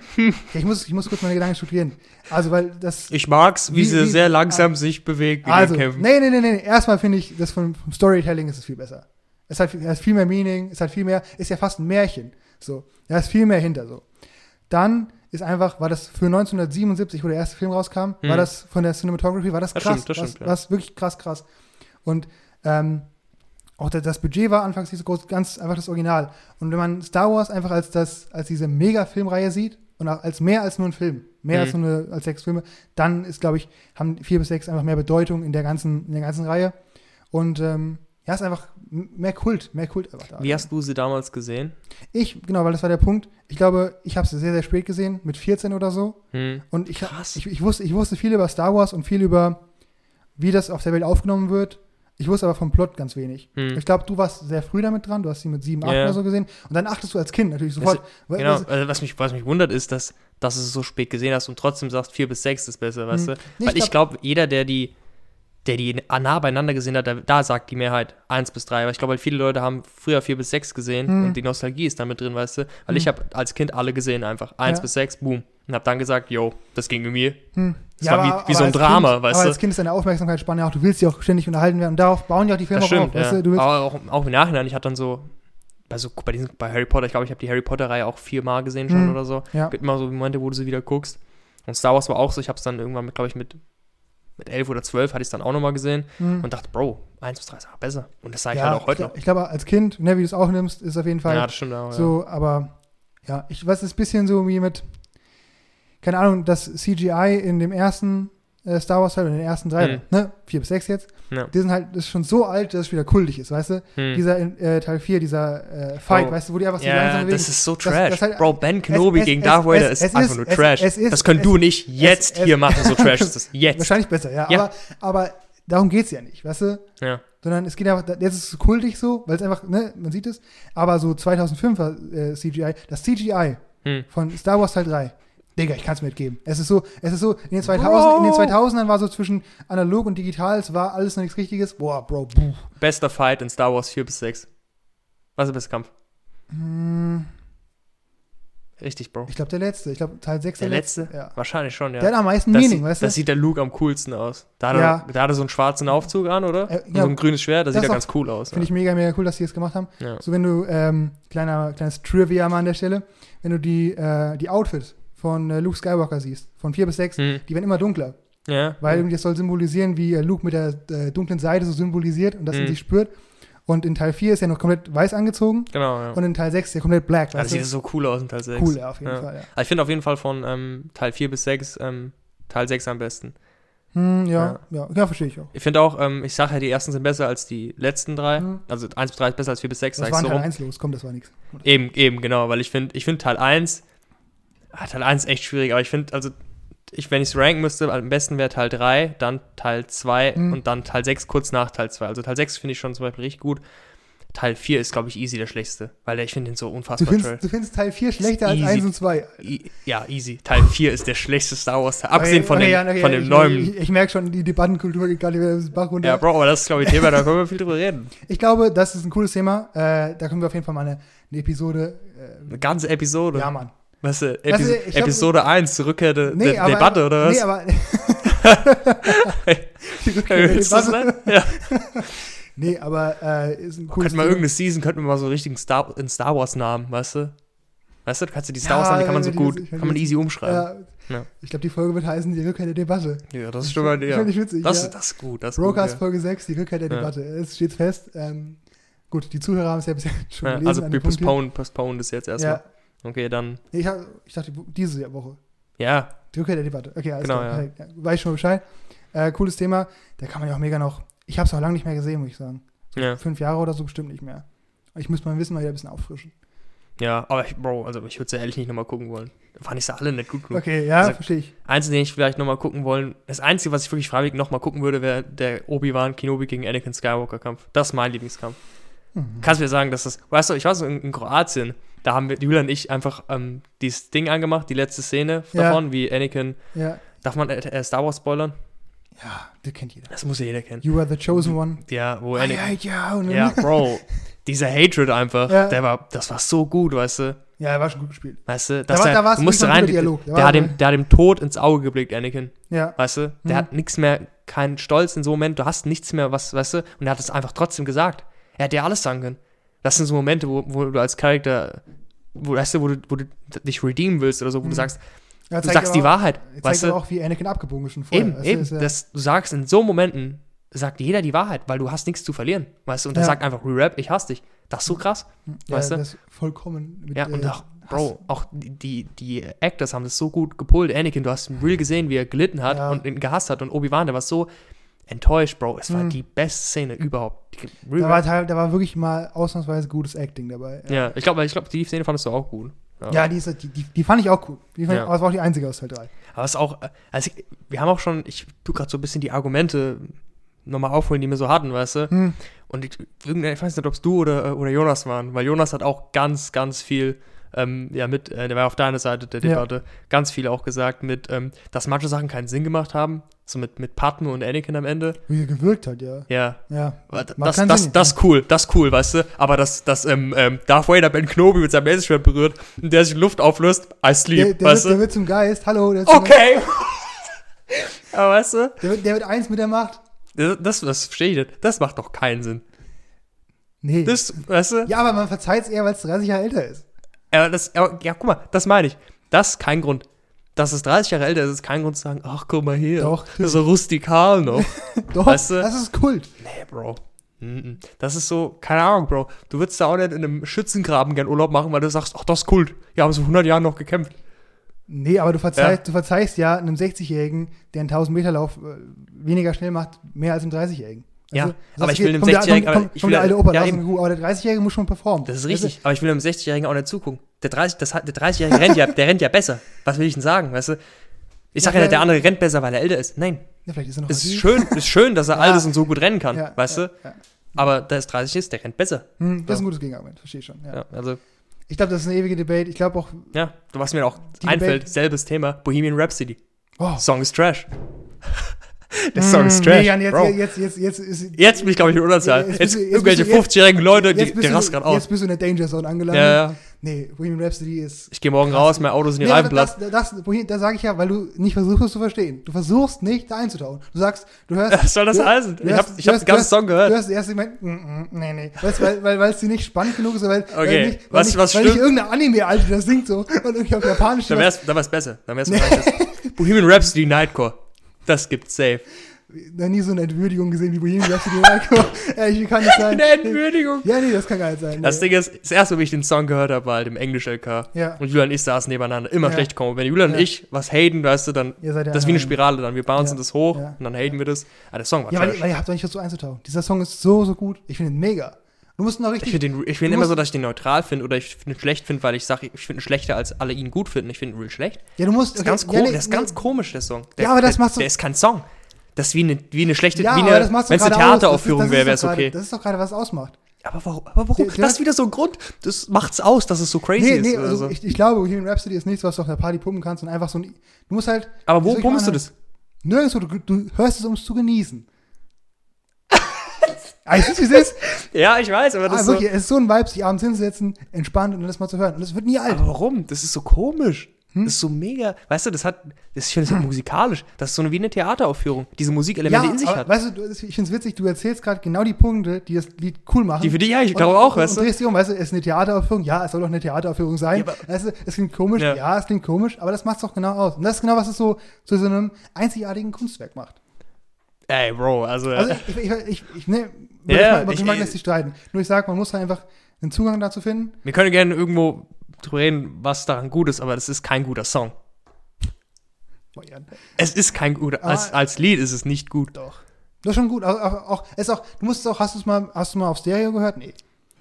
ich muss, ich muss kurz meine Gedanken strukturieren. Also, weil das, Ich mag's, wie, Wie- sie wie- sehr langsam sich bewegt also, den Kämpfen. nee, nee, nee, nee, erstmal finde ich, das vom, vom Storytelling ist es viel besser. Es hat, es hat viel mehr Meaning, es hat viel mehr, ist ja fast ein Märchen, so. Da ist viel mehr hinter, so. Dann ist einfach, war das für 1977, wo der erste Film rauskam, Mhm. war das von der Cinematography, war das Das krass, stimmt, das stimmt, ja. was wirklich krass, krass. Und ähm, auch das, Budget war anfangs nicht so groß, ganz einfach das Original. Und wenn man Star Wars einfach als das, als diese Mega-Filmreihe sieht und auch als mehr als nur ein Film, mehr Mhm. als nur eine, als sechs Filme, dann ist, glaube ich, haben vier bis sechs einfach mehr Bedeutung in der ganzen, in der ganzen Reihe. Und ähm, ja, ist einfach mehr Kult, mehr Kult einfach da. Wie hast du sie damals gesehen? Ich, genau, weil das war der Punkt. Ich glaube, ich habe sie sehr, sehr spät gesehen, mit 14 oder so. Hm. Und ich, ich, ich, wusste, ich wusste viel über Star Wars und viel über, wie das auf der Welt aufgenommen wird. Ich wusste aber vom Plot ganz wenig. Hm. Ich glaube, du warst sehr früh damit dran. Du hast sie mit 7, 8 Ja, oder so gesehen. Und dann achtest du als Kind natürlich sofort. weil- Genau, also was, mich, was mich wundert, ist, dass, dass du es so spät gesehen hast und trotzdem sagst, 4 bis 6 ist besser, weißt Hm. du? Nee, Weil ich glaube, jeder, der die, der die nah beieinander gesehen hat, da, da sagt die Mehrheit 1 bis 3. Weil ich glaube, halt viele Leute haben früher 4 bis 6 gesehen Hm. und die Nostalgie ist damit drin, weißt du? Weil Hm. ich habe als Kind alle gesehen einfach. 1 Ja. bis 6, boom. Und habe dann gesagt, yo, das ging irgendwie. Hm. Das war wie- wie so ein Drama, kind, weißt aber du? als Kind ist deine Aufmerksamkeitsspanne auch, du willst ja auch ständig unterhalten werden. Und darauf bauen ja auch die Filme Das auch stimmt, auf. ja. Weißt du? Aber auch, auch im Nachhinein, ich hatte dann so, bei, so, bei, diesen, bei Harry Potter, ich glaube, ich habe die Harry Potter-Reihe auch viermal gesehen schon Hm. oder so. Ja. Gibt immer so Momente, wo du sie wieder guckst. Und Star Wars war auch so, ich habe es dann irgendwann, glaube ich, mit, mit 11 oder 12 hatte ich es dann auch nochmal gesehen hm. und dachte, Bro, 1 bis 3 ist einfach besser. Und das sage ich ja, halt auch heute ich, noch. ich glaube, als Kind, ne, wie du es auch nimmst, ist auf jeden Fall Ja, das stimmt auch. so, aber ja, ich weiß, es ist ein bisschen so wie mit, keine Ahnung, das CGI in dem ersten äh, Star Wars Teil, in den ersten drei, Hm. ne, vier bis sechs jetzt, Ja. die sind halt, das ist schon so alt, dass es wieder kultig ist, weißt du? Hm. Dieser äh, Teil 4, dieser äh, Fight, Oh. weißt du, wo die einfach so langsam ja, bewegen. das ist so Das- trash. das halt- Bro, Ben Kenobi es- gegen es- Darth Vader ist einfach nur trash. es ist- das können du nicht jetzt hier machen, so trash ist das. Jetzt. Wahrscheinlich besser, ja. Ja. Aber, aber darum geht es ja nicht, weißt du? Ja. Sondern es geht einfach, jetzt ist es kultig so, weil es einfach, ne, man sieht es, aber so 2005er äh, CGI, das CGI Hm. von Star Wars Teil 3, Digga, ich kann es mitgeben. Es ist so, es ist so, in den, 2000, in den Bro. 2000ern war so zwischen analog und digital, es war alles noch nichts Richtiges. Boah, Bro, buh. Bester Fight in Star Wars 4 bis 6. Was ist der beste Kampf? Hm, Richtig, Bro. ich glaube, der letzte. Ich glaube, Teil 6 Der letzte? Ja. Wahrscheinlich schon, ja. Der hat am meisten das Meaning, sieht, weißt du? das sieht der Luke am coolsten aus. Da hat, Ja. er, da hat er so einen schwarzen Aufzug an, oder? Äh, ja. so ein grünes Schwert, das, Das sieht ja ganz cool aus. Finde ich mega, mega cool, dass die das gemacht haben. ja. So, wenn du, ähm, kleiner, kleines Trivia mal an der Stelle, wenn du die, äh, die Outfits von äh, Luke Skywalker siehst, von 4 bis 6, Hm. die werden immer dunkler. ja. Weil irgendwie das soll symbolisieren, wie äh, Luke mit der äh, dunklen Seite so symbolisiert und das in Mhm. sich spürt. Und in Teil 4 ist er noch komplett weiß angezogen Genau, ja. und in Teil 6 ist er komplett black. Weißt sieht so cool aus in Teil 6. Cool, ja, auf jeden Ja. Fall, ja. Also ich finde auf jeden Fall von ähm, Teil 4 bis 6 ähm, Teil 6 am besten. Hm, ja, ja, ja, verstehe ich auch. Ich finde auch, ähm, ich sage ja, die ersten sind besser als die letzten drei. Mhm. Also 1 bis 3 ist besser als 4 bis 6, Das war in so Teil rum. 1 los, komm, das war nichts. Eben, eben, genau, weil ich finde, ich finde Teil 1, ah, Teil 1 ist echt schwierig, aber ich finde, also, ich, wenn ich es ranken müsste, am besten wäre Teil 3, dann Teil 2 Mhm. und dann Teil 6 kurz nach Teil 2. Also Teil 6 finde ich schon zum Beispiel richtig gut. Teil 4 ist, glaube ich, easy der schlechteste, weil ich finde den so Du unfassbar findest, trash. du findest Teil 4 schlechter als easy. 1 und 2. I- Ja, easy. Teil 4 ist der schlechteste Star Wars Teil. Abgesehen von, Okay, dem, okay, von dem ich, neuen. Ich, ich merke schon, die Debattenkultur geht gerade wieder ins Bach runter. ja, Bro, aber das ist, glaube ich, Thema, da können wir viel drüber reden. Ich glaube, das ist ein cooles Thema. Äh, da können wir auf jeden Fall mal eine, eine Episode. Äh, Eine ganze Episode. ja, Mann. Weißt du, Weißt Epis du, ich hab- Episode 1, zur Rückkehr der, Nee, aber, Debatte, oder was? Nee, aber. die Rückkehr der du Debatte. Ja. Nee, aber äh, ist ein cooles Könnten wir Thema. irgendeine Season, könnten wir mal so richtigen Star, in Star Wars Namen, weißt du? Weißt du, du kannst ja die Star Wars Namen, die kann man so die- gut, kann man easy umschreiben. Ja, Ja. Ich glaube, die Folge wird heißen Die Rückkehr der Debatte. Ja, das ist schon mal, Das ja. ich witzig. Das, ja. das ist gut, das ist Brokers gut. Folge 6, die Rückkehr der. Debatte. Es steht fest. Ähm, gut, die Zuhörer haben es ja bisher schon gelesen. Also wir postponen, postponen das jetzt erstmal. Ja, Okay, dann, ich, hab, ich dachte, diese Woche. ja, Die Rückkehr der Debatte. Okay, alles Genau, klar. ja. Ja. Weiß ich schon Bescheid. Äh, cooles Thema. Da kann man ja auch mega noch. Ich habe es auch lange nicht mehr gesehen, muss ich sagen. ja. Fünf Jahre oder so bestimmt nicht mehr. Ich müsste mein Wissen mal wieder ein bisschen auffrischen. Ja, aber ich, Bro, also ich würde es ja ehrlich nicht nochmal gucken wollen. Fand ich sie alle nicht gut genug. Okay, ja, Also- verstehe ich. Einzige, den ich vielleicht nochmal gucken wollen, das Einzige, was ich wirklich freiwillig nochmal gucken würde, wäre der Obi-Wan Kenobi gegen Anakin Skywalker Kampf. Das ist mein Lieblingskampf. Mhm. Kannst du mir sagen, dass das, weißt du, ich war so in, in Kroatien da haben wir, Julian und ich, einfach ähm, dieses Ding angemacht, die letzte Szene Ja. davon, wie Anakin, Ja. darf man äh, äh, Star Wars spoilern? Ja, das kennt jeder. Das muss ja jeder kennen. You are the chosen one. Ja, wo Anakin, ja, ja, Bro, dieser Hatred einfach, Ja. der war, das war so gut, weißt du, ja, er war schon gut gespielt. weißt du, Da dass war- er, da du musst rein, Dialog. Da der, war hat dem, der hat dem Tod ins Auge geblickt, Anakin, Ja. weißt du, der Mhm. hat nichts mehr, keinen Stolz in so einem Moment, du hast nichts mehr, was, weißt du, und er hat es einfach trotzdem gesagt, er hätte ja alles sagen können. Das sind so Momente, wo, wo du als Charakter, wo, weißt du, wo du, wo du dich redeemen willst oder so, wo Mhm. du sagst, Ja, du sagst aber die auch- Wahrheit, weißt du, auch, wie Anakin abgebogen ist schon vorher. Eben, du, eben. ist ja- Das, du sagst in so Momenten, sagt jeder die Wahrheit, weil du hast nichts zu verlieren. Weißt du? Und Ja. sagt einfach, Re-Rap, ich hasse dich. Das ist so krass. ja, weißt du? Das ist vollkommen mit, Ja, und äh, auch, Bro, auch die, die, Actors haben das so gut gepullt. Anakin, du hast real gesehen, wie er gelitten hat Ja. und ihn gehasst hat. Und Obi-Wan, der war so enttäuscht, Bro. Es war Mhm. die beste Szene überhaupt. Da war, da war wirklich mal ausnahmsweise gutes Acting dabei. ja, ich glaube, ich glaub, die Szene fandest du auch gut. Ja, die, ist, die, die, die fand ich auch cool. Die fand, Ja. Aber es war auch die einzige aus Teil 3. Aber es ist auch, äh, also ich, wir haben auch schon, ich tu gerade so ein bisschen die Argumente nochmal aufholen, die wir so hatten, weißt du? Hm. Und ich, ich weiß nicht, ob es du oder, oder Jonas waren, weil Jonas hat auch ganz, ganz viel, ähm, ja, mit, äh, der war auf deiner Seite der Ja. Debatte, ganz viel auch gesagt mit, ähm, dass manche Sachen keinen Sinn gemacht haben, so mit, mit Padme und Anakin am Ende. Wie er gewirkt hat, ja. Ja, Ja. das, das, das, das cool, das cool, weißt du? Aber dass, dass ähm, ähm, Darth Vader Ben Kenobi mit seinem Laserschwert berührt und der sich in Luft auflöst, I Der, sleep, der, weißt wird, der du? wird zum Geist. Hallo. Der, zum Okay! Aber weißt du, Der wird, der wird eins mit der Macht. das, das, das verstehe ich nicht. Das macht doch keinen Sinn. Nee. Das, weißt du? ja, aber man verzeiht es eher, weil es 30 Jahre älter ist. Aber das, ja, guck mal, das meine ich. Das ist kein Grund. Dass es 30 Jahre älter ist, ist kein Grund zu sagen, ach, guck mal hier. Doch, Das ist so rustikal noch. Doch, Weißt du? das ist Kult. nee, Bro. Das ist so, keine Ahnung, Bro. Du würdest da auch nicht in einem Schützengraben gern Urlaub machen, weil du sagst, ach, das ist Kult. Wir haben so 100 Jahren noch gekämpft. Nee, aber du verzeihst, Ja. du verzeihst ja einem 60-Jährigen, der einen 1000-Meter-Lauf äh, weniger schnell macht, mehr als einem 30-Jährigen. Ja, das aber ist- ich will einem kommt der- 60-Jährigen- kommt- kommt- ich kommt will- der alte Opa, ja, eben. aber der 30-Jährige muss schon performen. Das ist Weißt du? richtig. Aber ich will einem 60-Jährigen auch nicht zugucken. Der 30, das hat, der 30-Jährige rennt ja, der rennt ja besser. Was will ich denn sagen, weißt du? Ich sag ja, Ja, der ja. andere rennt besser, weil er älter ist. Nein. Ja, vielleicht ist er noch Es ist schön, ist schön, dass er Ja. alt ist und so gut rennen kann, Ja, weißt ja, du? ja. Aber der ist 30 ist, der rennt besser. Hm, das ist ein gutes Gegenargument, verstehe ich schon. Ja. Ja, also Ich glaube, das ist eine ewige Debate. Ich glaube auch, Ja, was mir auch einfällt, Debate- selbes Thema, Bohemian Rhapsody. oh, Song ist Trash. Der Song ist hm, Trash, nee, Jan, jetzt, Bro. jetzt, jetzt, jetzt, ist, Jetzt bin ich, glaube ich, in Unterzahl. Jetzt Jetzt, jetzt irgendwelche bist du- jetzt- 50-jährigen Leute, die, die rasten gerade aus. Jetzt bist du in der Danger Zone angelangt. Ja, ja. Nee, Bohemian Rhapsody ist. Ich gehe morgen raus, mein Auto sind die Nee, das, das, das, Bohemian- da sage ich ja, weil du nicht versuchst, es zu verstehen. Du versuchst nicht, da einzutauchen. Du sagst, du hörst. Was soll das du, heißen? du Ich habe ich du hab hast- den ganzen Song gehört. Du hast erst gemeint, mm, mm, nee, nee. Weißt, weil weil weil es dir nicht spannend genug ist, weil, weil Okay, nicht, weil, was- nicht, was weil nicht irgendeine Anime-Alte das singt so und irgendwie auf Japanisch. Dann wär's, dann wär's besser. Dann wär's nee. Bohemian Rhapsody Nightcore. Das gibt's safe. noch nie so eine Entwürdigung gesehen wie Bohemian Rhapsody. Ehrlich, wie kann das sein? Eine Entwürdigung. Ja, nee, das kann geil sein. Das nee. Ding ist, das erste, wo ich den Song gehört habe, war halt im Englisch-LK. Ja. Und Julian und ich saßen nebeneinander, immer Ja. schlecht kommen. Wenn Julian Ja. und ich was haten, weißt du, dann, das ist wie eine ein- Spirale dann. Wir bouncen das hoch und dann haten wir das. Ah, der Song war Ja, weil, weil ihr habt doch nicht versucht einzutauchen. Dieser Song ist so, so gut. Ich finde ihn mega. Du musst Ich richtig. finde ich find Du immer so, dass ich den neutral finde oder ich finde ihn schlecht finde, weil ich sage, ich finde ihn schlechter, als alle ihn gut finden. Ich finde ihn real schlecht. ja, du musst. Das ist ganz, ja, nee, das ist nee, ganz komisch, der Song. Der, Ja, aber das der, machst du- Der ist kein Song. Das ist wie eine, wie eine schlechte, Ja, wie aber eine, das machst du wenn es eine. Das ist- Theateraufführung das ist wäre, wäre es okay. Das ist doch gerade, was es ausmacht. Aber warum? Aber warum? Der- der- das ist wieder so ein Grund. Das macht's aus, dass es so crazy Nee, ist. nee, oder also so. ich, ich glaube, Bohemian Rhapsody ist nichts, was du auf einer Party pumpen kannst und einfach so ein. Du musst halt. aber wo ich pumpst du das? Nirgendwo, du, du hörst es, um es zu genießen. Weißt du, wie es ist? Ja, ich weiß, aber das Ah, ist so. es ist so ein Vibe, sich abends hinzusetzen, entspannt und das mal zu hören. Und es wird nie alt. Aber warum? Das ist so komisch. Hm? Das ist so mega. Weißt du, das hat. Das, ich finde das halt musikalisch. Das ist so eine, wie eine Theateraufführung. Diese Musikelemente in sich aber, hat. weißt du, du, ich finde es witzig, du erzählst gerade genau die Punkte, die das Lied cool machen. Die für dich, ja, ich Und- glaube auch, und, weißt und du? drehst dich um, weißt du, es ist eine Theateraufführung, ja, es soll doch eine Theateraufführung sein. Ja, weißt du, es klingt komisch, Ja. ja. es klingt komisch, aber das macht es doch genau aus. Und das ist genau, was es so zu so einem einzigartigen Kunstwerk macht. Ey, Bro, also. Also ich, ich, ich, ich ne, über Ja, Geschmack- über ich- Geschmack lässt sich streiten. Nur ich sag, man muss halt einfach einen Zugang dazu finden. wir können gerne irgendwo drüber reden, was daran gut ist, aber das ist kein guter Song. Boah, Jan, Es ist kein guter. Als, als Lied ist es nicht gut. Doch. Das ist schon gut. Auch, auch, auch, ist auch, du musst es auch, hast du es mal, hast du mal auf Stereo gehört? Nee.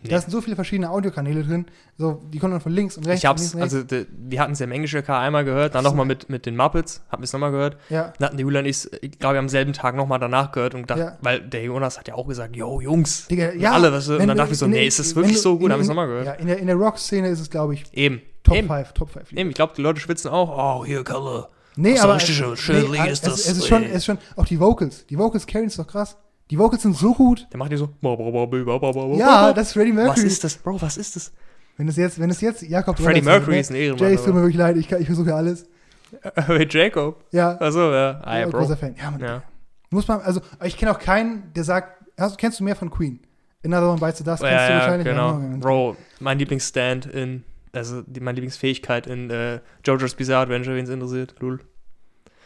Nee. Da sind so viele verschiedene Audiokanäle drin. So, die kommen dann von links und rechts. Ich hab's, und links also de, wir hatten es ja im englischen K einmal gehört, dann nochmal mit, mit den Muppets, haben wir es nochmal gehört. Ja, Dann hatten die Julia und ich, ich glaube, am selben Tag nochmal danach gehört und gedacht, Ja. weil der Jonas hat ja auch gesagt, yo, Jungs, Digga, ja. alle, weißt du, und dann dachte ich so, nee, ist das wirklich du- so gut, habe ich es nochmal gehört. Ja, in der, in der Rock-Szene ist es, glaube ich, Eben, Top Eben. 5, Top 5. eben, ich glaube, die Leute schwitzen auch, oh, hier, Color. Nee, Ach so, aber richtig schön, es, ist das, Es ist, schon, ey. es ist schon, auch die Vocals. Die Vocals carryen ist doch krass. Die Vocals sind so gut. Der macht hier so, Ja, das ist Freddie was Mercury. ist das, Bro, was ist das? Wenn es jetzt, wenn es jetzt Jakob Freddie Mercury ist, ist ein Jay, Ehrenmann. es tut mir wirklich leid, ich, ich versuche alles. Mit Jacob. Ja, Achso, ja. Ah, ja, ja, Bro. großer Fan. Ja, man, Ja. muss man, also, ich kenne auch keinen, der sagt, hast, kennst du mehr von Queen? Another One Bites the Dust Ja, kennst du ja, wahrscheinlich. genau. Ja, Bro, mein Lieblingsstand in, also die, meine Lieblingsfähigkeit in äh, JoJo's Bizarre Adventure, wen es interessiert, lul.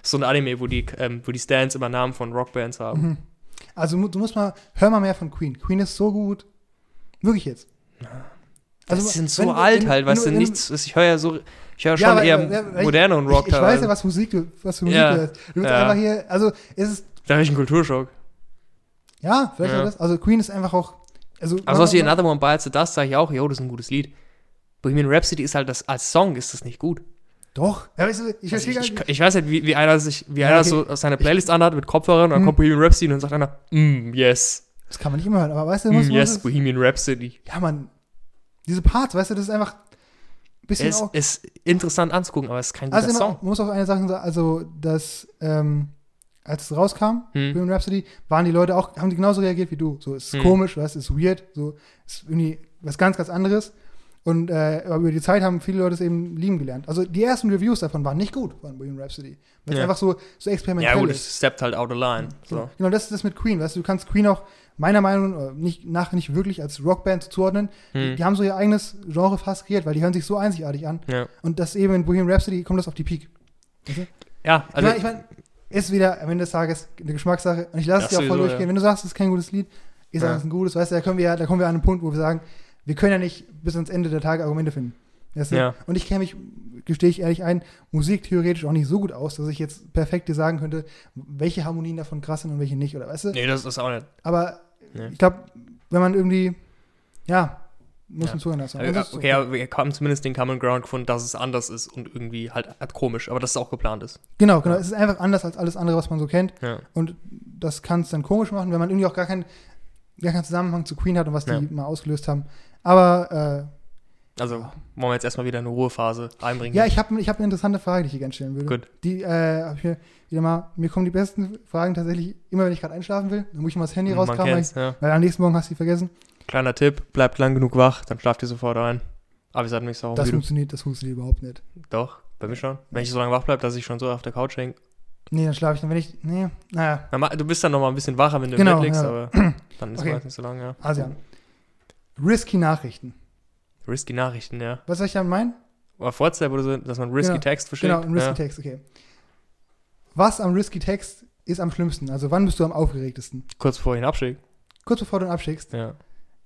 So ein Anime, wo die, ähm, wo die Stands immer Namen von Rockbands haben. Mhm. Also du musst mal, hör mal mehr von Queen. Queen ist so gut. Wirklich jetzt. Also, die sind so wenn- alt wenn- halt, weißt du, nichts, ich höre ja so, ich höre schon Ja, aber- eher ich- moderneren Rock ich, ich weiß teilweise. ja, was Musik du, was für Musik Ja, du hörst. Du willst ja. einfach hier, also es ist, Da habe ich einen Kulturschock. ja, vielleicht Ja. das. Also Queen ist einfach auch, also. Also was wie Another One Bites the Dust sage ich auch, yo, das ist ein gutes Lied. Bohemian Rhapsody ist halt das, als Song ist das nicht gut. Doch. Ja, weißt du, ich Also ich, ich, ich weiß nicht, wie, wie einer sich, wie Ja, einer okay. so seine Playlist anhat mit Kopfhörern und dann Hm. kommt Bohemian Rhapsody und dann sagt einer, mm, yes, Das kann man nicht immer hören, aber weißt du, mm, muss, yes, muss Bohemian Rhapsody. ja, man, diese Parts, weißt du, das ist einfach ein bisschen Es auch. ist interessant anzugucken, aber es ist kein guter Also immer, Song. man muss auch eine Sache sagen, also dass ähm, als es rauskam, Hm. Bohemian Rhapsody, waren die Leute auch, haben die genauso reagiert wie du. So, es ist Hm. komisch, weißt, es ist weird, so, es ist irgendwie was ganz, ganz anderes. Und äh, über die Zeit haben viele Leute es eben lieben gelernt. Also die ersten Reviews davon waren nicht gut von Bohemian Rhapsody. Weil es Ja. einfach so, so experimentell Ja gut, ist. es steppt halt out of line. So. Genau, das ist das mit Queen, weißt du, du kannst Queen auch meiner Meinung nach nicht, nach nicht wirklich als Rockband zuordnen. Die, Hm. die haben so ihr eigenes Genre fast kreiert, weil die hören sich so einzigartig an. Ja. Und das eben in Bohemian Rhapsody kommt das auf die Peak. Weißt du? ja, Ich also meine, ich mein, ist wieder am Ende des Tages eine Geschmackssache. Und ich lasse es dir auch voll durchgehen. ja. Wenn du sagst, es ist kein gutes Lied, ich sage, Ja. es ist ein gutes, weißt du, da, können wir, ja- da kommen wir an einen Punkt, wo wir sagen, wir können ja nicht bis ans Ende der Tage Argumente finden. Weißt du? Ja. Und ich kenne mich, gestehe ich ehrlich ein, Musik theoretisch auch nicht so gut aus, dass ich jetzt perfekt dir sagen könnte, welche Harmonien davon krass sind und welche nicht, oder weißt du? nee, das ist auch nicht. Aber Nee. ich glaube, wenn man irgendwie, ja, muss Ja. man zuhören lassen. Okay, Und das ist okay, aber wir haben zumindest den Common Ground gefunden, dass es anders ist und irgendwie halt, halt komisch, aber dass es auch geplant ist. Genau, genau. Ja. Es ist einfach anders als alles andere, was man so kennt. Ja. Und das kann es dann komisch machen, wenn man irgendwie auch gar keinen, gar keinen Zusammenhang zu Queen hat und was Ja. die mal ausgelöst haben. Aber Also wollen wir jetzt erstmal wieder eine Ruhephase einbringen. äh, ja, ich habe ich hab eine interessante Frage, die ich hier gerne stellen würde. Gut. Die äh, hab ich mir wieder mal, mir kommen die besten Fragen tatsächlich immer, wenn ich gerade einschlafen will. Dann muss ich mal das Handy rauskramen, weil, ich, ja. weil am nächsten Morgen hast du die vergessen. Kleiner Tipp, bleibt lang genug wach, dann schlaft ihr sofort ein. Aber ihr seid nicht so Das müde. funktioniert, das funktioniert überhaupt nicht. Doch, bei mir schon. Wenn ich so lange wach bleibe, dass ich schon so auf der Couch hänge. Nee, dann schlafe ich dann, wenn ich, nee, naja, Na, Du bist dann noch mal ein bisschen wacher, wenn du Genau, im Bett liegst, ja. aber dann ist Okay. es nicht so lange, ja. Asian. Risky Nachrichten. Risky Nachrichten, ja. Was soll ich damit meinen? Oder WhatsApp oder so, dass man Risky Genau, Text verschickt. Genau, ein Risky ja. Text, okay. Was am Risky Text ist am schlimmsten? Also wann bist du am aufgeregtesten? Kurz bevor ich ihn abschicke. Kurz bevor du ihn abschickst. Ja.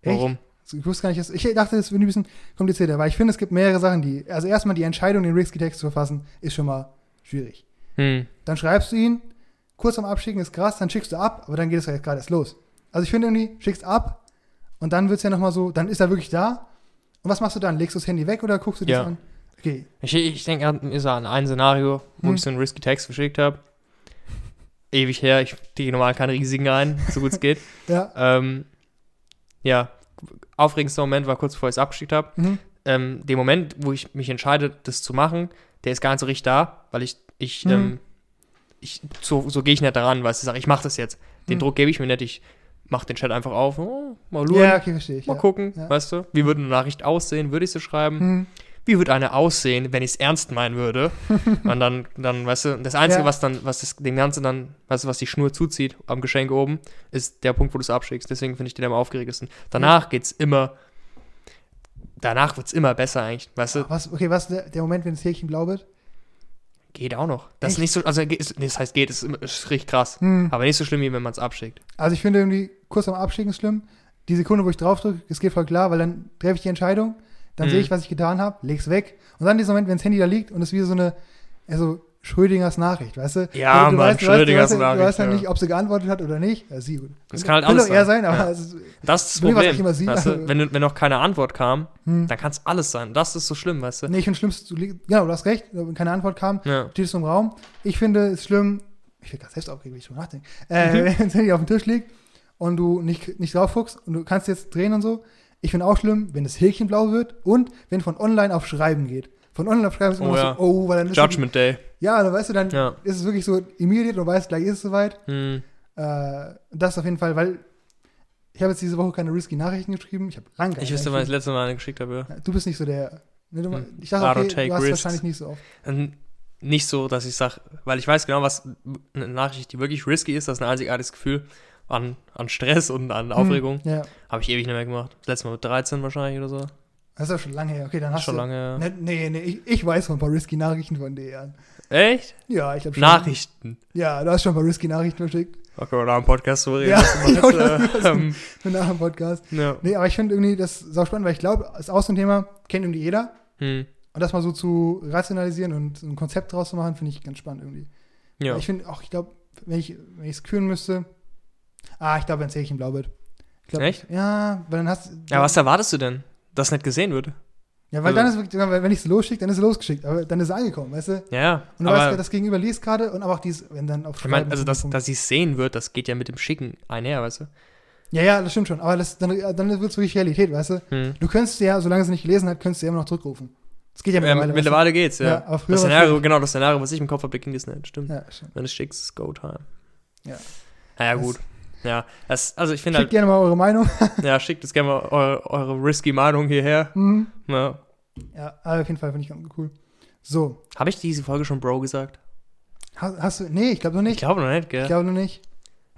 Echt? Warum? Ich wusste gar nicht, dass, ich dachte, das wird ein bisschen komplizierter, weil ich finde, es gibt mehrere Sachen, die, also erstmal die Entscheidung, den Risky Text zu verfassen, ist schon mal schwierig. Hm. Dann schreibst du ihn, kurz am Abschicken ist krass, dann schickst du ab, aber dann geht es jetzt gerade erst los. Also ich finde irgendwie, schickst ab und dann wird es ja nochmal so, dann ist er wirklich da. Und was machst du dann? Legst du das Handy weg oder guckst du dir Ja. das an? Okay, Ich, ich denke an, ist an ein Szenario, wo Hm. ich so einen Risky Text verschickt habe. Ewig her, ich gehe normal keine Risiken ein, so gut es geht. ja. Ähm, ja, aufregendster Moment war kurz bevor ich es abgeschickt habe. Mhm. Ähm, der Moment, wo ich mich entscheide, das zu machen, der ist gar nicht so richtig da, weil ich, ich, Mhm. ähm, ich so, so gehe ich nicht daran, weil ich sage, ich mache das jetzt. Den Mhm. Druck gebe ich mir nicht, ich mache den Chat einfach auf, oh, mal luren, Ja, okay, verstehe ich. mal ja. gucken, Ja. weißt du? Wie würde eine Nachricht aussehen? Würde ich sie schreiben? Mhm. Wie würde eine aussehen, wenn ich es ernst meinen würde? Und dann, dann, weißt du, das Einzige, Ja. was dann, was das, dem Ganzen dann, weißt du, was die Schnur zuzieht am Geschenk oben, ist der Punkt, wo du es abschickst. Deswegen finde ich den am aufgeregtesten. Danach geht's immer, danach wird's immer besser eigentlich, weißt du? Was, okay, was ist der, der Moment, wenn das Häkchen blau wird? Geht auch noch. Das ist Echt? nicht so, also ist- nee, das heißt geht, ist, ist richtig krass. Hm. Aber nicht so schlimm, wie wenn man es abschickt. Also ich finde irgendwie kurz am Abschicken ist schlimm. Die Sekunde, wo ich draufdrücke, es geht voll klar, weil dann treffe ich die Entscheidung, dann Mhm. sehe ich, was ich getan habe, leg's weg. Und dann dieser Moment, wenn das Handy da liegt und es wie so eine, also Schrödingers Nachricht, weißt du? Ja, du, du Mann, weißt, du weißt, Schrödingers du weißt, Du weißt Nachricht, ja nicht, ob sie geantwortet hat oder nicht. Ja, sie. Das kann halt alles eher sein. sein, aber Ja. es ist, Das ist das Problem. immer sie, weißt du, also- wenn, du- wenn noch keine Antwort kam, hm. dann kann es alles sein. Das ist so schlimm, weißt du? Nee, ich finde schlimmst, du lieg- genau, du hast recht, wenn keine Antwort kam, Ja. stehst du im Raum. Ich finde es schlimm, ich will gerade selbst aufregen, wie ich drüber nachdenke, äh, Mhm. wenn das Handy auf dem Tisch liegt und du nicht, nicht drauf guckst und du kannst jetzt drehen und so. Ich finde auch schlimm, wenn das Häkchen blau wird und wenn von online auf Schreiben geht. Von online auf Schreiben ist immer Oh ja. so, oh, weil dann ist Judgment Day. Ja, dann weißt du, dann Ja. ist es wirklich so immediate, du weißt, gleich ist es soweit. Hm. Äh, das auf jeden Fall, weil ich habe jetzt diese Woche keine risky Nachrichten geschrieben. Ich habe lange keine Ich wüsste, wann ich das letzte Mal eine geschickt habe. Ja, Du bist nicht so der. Ne, du, Hm. Ich dachte, okay, du hast risks. wahrscheinlich nicht so oft. Ähm, Nicht so, dass ich sage, weil ich weiß genau, was eine Nachricht, die wirklich risky ist, das ist ein einzigartiges Gefühl an, an Stress und an Aufregung. Hm, ja, Habe ich ewig nicht mehr gemacht. Das letzte Mal mit 13 wahrscheinlich oder so. Das ist ja schon lange her. Okay, dann hast Schon du. lange. her. Ne, nee, nee, ich, ich weiß von ein paar risky Nachrichten von dir. Jan. Echt? Ja, ich habe schon. Nachrichten. Ja, du hast schon ein paar risky Nachrichten verschickt. Okay, oder am Podcast so reden. Ja, du genau, das- äh, ähm, nach dem Podcast. ja. Nee, aber ich finde irgendwie das sau spannend, weil ich glaube, das Außenthema kennt irgendwie jeder. Hm. Und das mal so zu rationalisieren und so ein Konzept draus zu machen, finde ich ganz spannend irgendwie. Ja. Ich finde auch, ich glaube, wenn ich wenn es kühlen müsste, ah, ich glaube, ein blau wird. Ich glaub, Echt? Ja, weil dann hast ja, was erwartest du denn? Dass nicht gesehen wird? Ja, weil Also- dann ist wirklich, wenn ich es losschicke, dann ist es losgeschickt, aber dann ist es angekommen, weißt du? Ja, ja. Und du weißt, ja, das Gegenüber liest gerade und aber auch dies, wenn dann auf ich meine, also, dass, dass sie es sehen wird, das geht ja mit dem Schicken einher, weißt du? Ja, ja, das stimmt schon, aber das, dann, dann wird es wirklich Realität, weißt du? Hm. Du könntest ja, solange sie nicht gelesen hat, könntest du ja immer noch zurückrufen. Das geht ja Ähm, mittlerweile. weißt du? mittlerweile geht's, ja. Ja, aber früher das Szenario, genau, das Szenario, was ich im Kopf habe, ging das nicht, stimmt. Ja, stimmt. Wenn du es schickst, ist Go-Time. Ja. Naja, Das- gut. Ja, das, also ich finde Schickt halt, gerne mal eure Meinung. ja, schickt jetzt gerne mal eure, eure risky Meinung hierher. Mhm. Ja. Ja, auf jeden Fall finde ich ganz cool. So, Habe ich diese Folge schon Bro gesagt? hast, hast du, nee, ich glaube noch Ich nicht. glaube noch nicht, Ich gell? glaube noch nicht.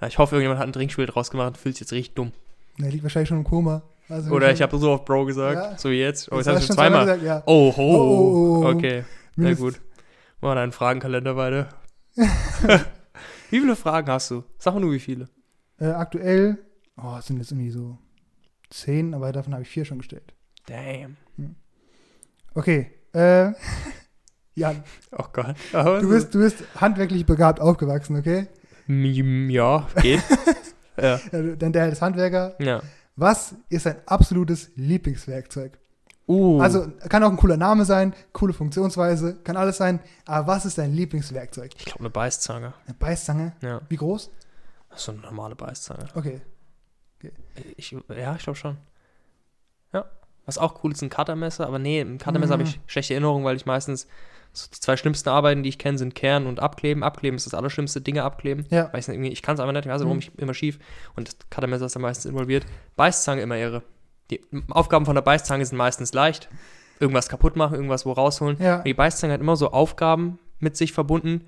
Ja, ich hoffe, irgendjemand hat ein Trinkspiel draus gemacht und fühlt sich jetzt richtig dumm. Der liegt wahrscheinlich schon im Koma. Also Oder ich habe so oft Bro gesagt, Ja. so wie jetzt. Oh, jetzt hast ich du schon zweimal. Gesagt, ja. Oh, ho. Oh, oh, oh, oh. Okay, na Mindestens- gut. Machen wir deinen Fragenkalender weiter. wie viele Fragen hast du? Sag mal nur, wie viele. Äh, aktuell, oh, es sind jetzt irgendwie so zehn, aber davon habe ich vier schon gestellt. Damn. Okay, äh, Jan, Oh Gott. Aber du bist, du bist handwerklich begabt aufgewachsen, okay? Ja, geht. ja. Dein Dad ist Handwerker. ja. Was ist dein absolutes Lieblingswerkzeug? Uh. Also, kann auch ein cooler Name sein, coole Funktionsweise, kann alles sein, aber was ist dein Lieblingswerkzeug? ich glaube, eine Beißzange. Eine Beißzange? Ja. Wie groß? So eine normale Beißzange. Okay. Ich, ja, ich glaube schon. Ja. Was auch cool ist, ein Cuttermesser, aber nee, im Cuttermesser Mhm. habe ich schlechte Erinnerungen, weil ich meistens so die zwei schlimmsten Arbeiten, die ich kenne, sind Kehren und Abkleben. Abkleben ist das Allerschlimmste, Dinge abkleben. Ja. Nicht, irgendwie, ich kann es einfach nicht, ich weiß nicht, warum Mhm. ich immer schief. Und das Cuttermesser ist dann meistens involviert. Beißzange immer irre. Die Aufgaben von der Beißzange sind meistens leicht. Irgendwas kaputt machen, irgendwas wo rausholen. Ja. Die Beißzange hat immer so Aufgaben mit sich verbunden,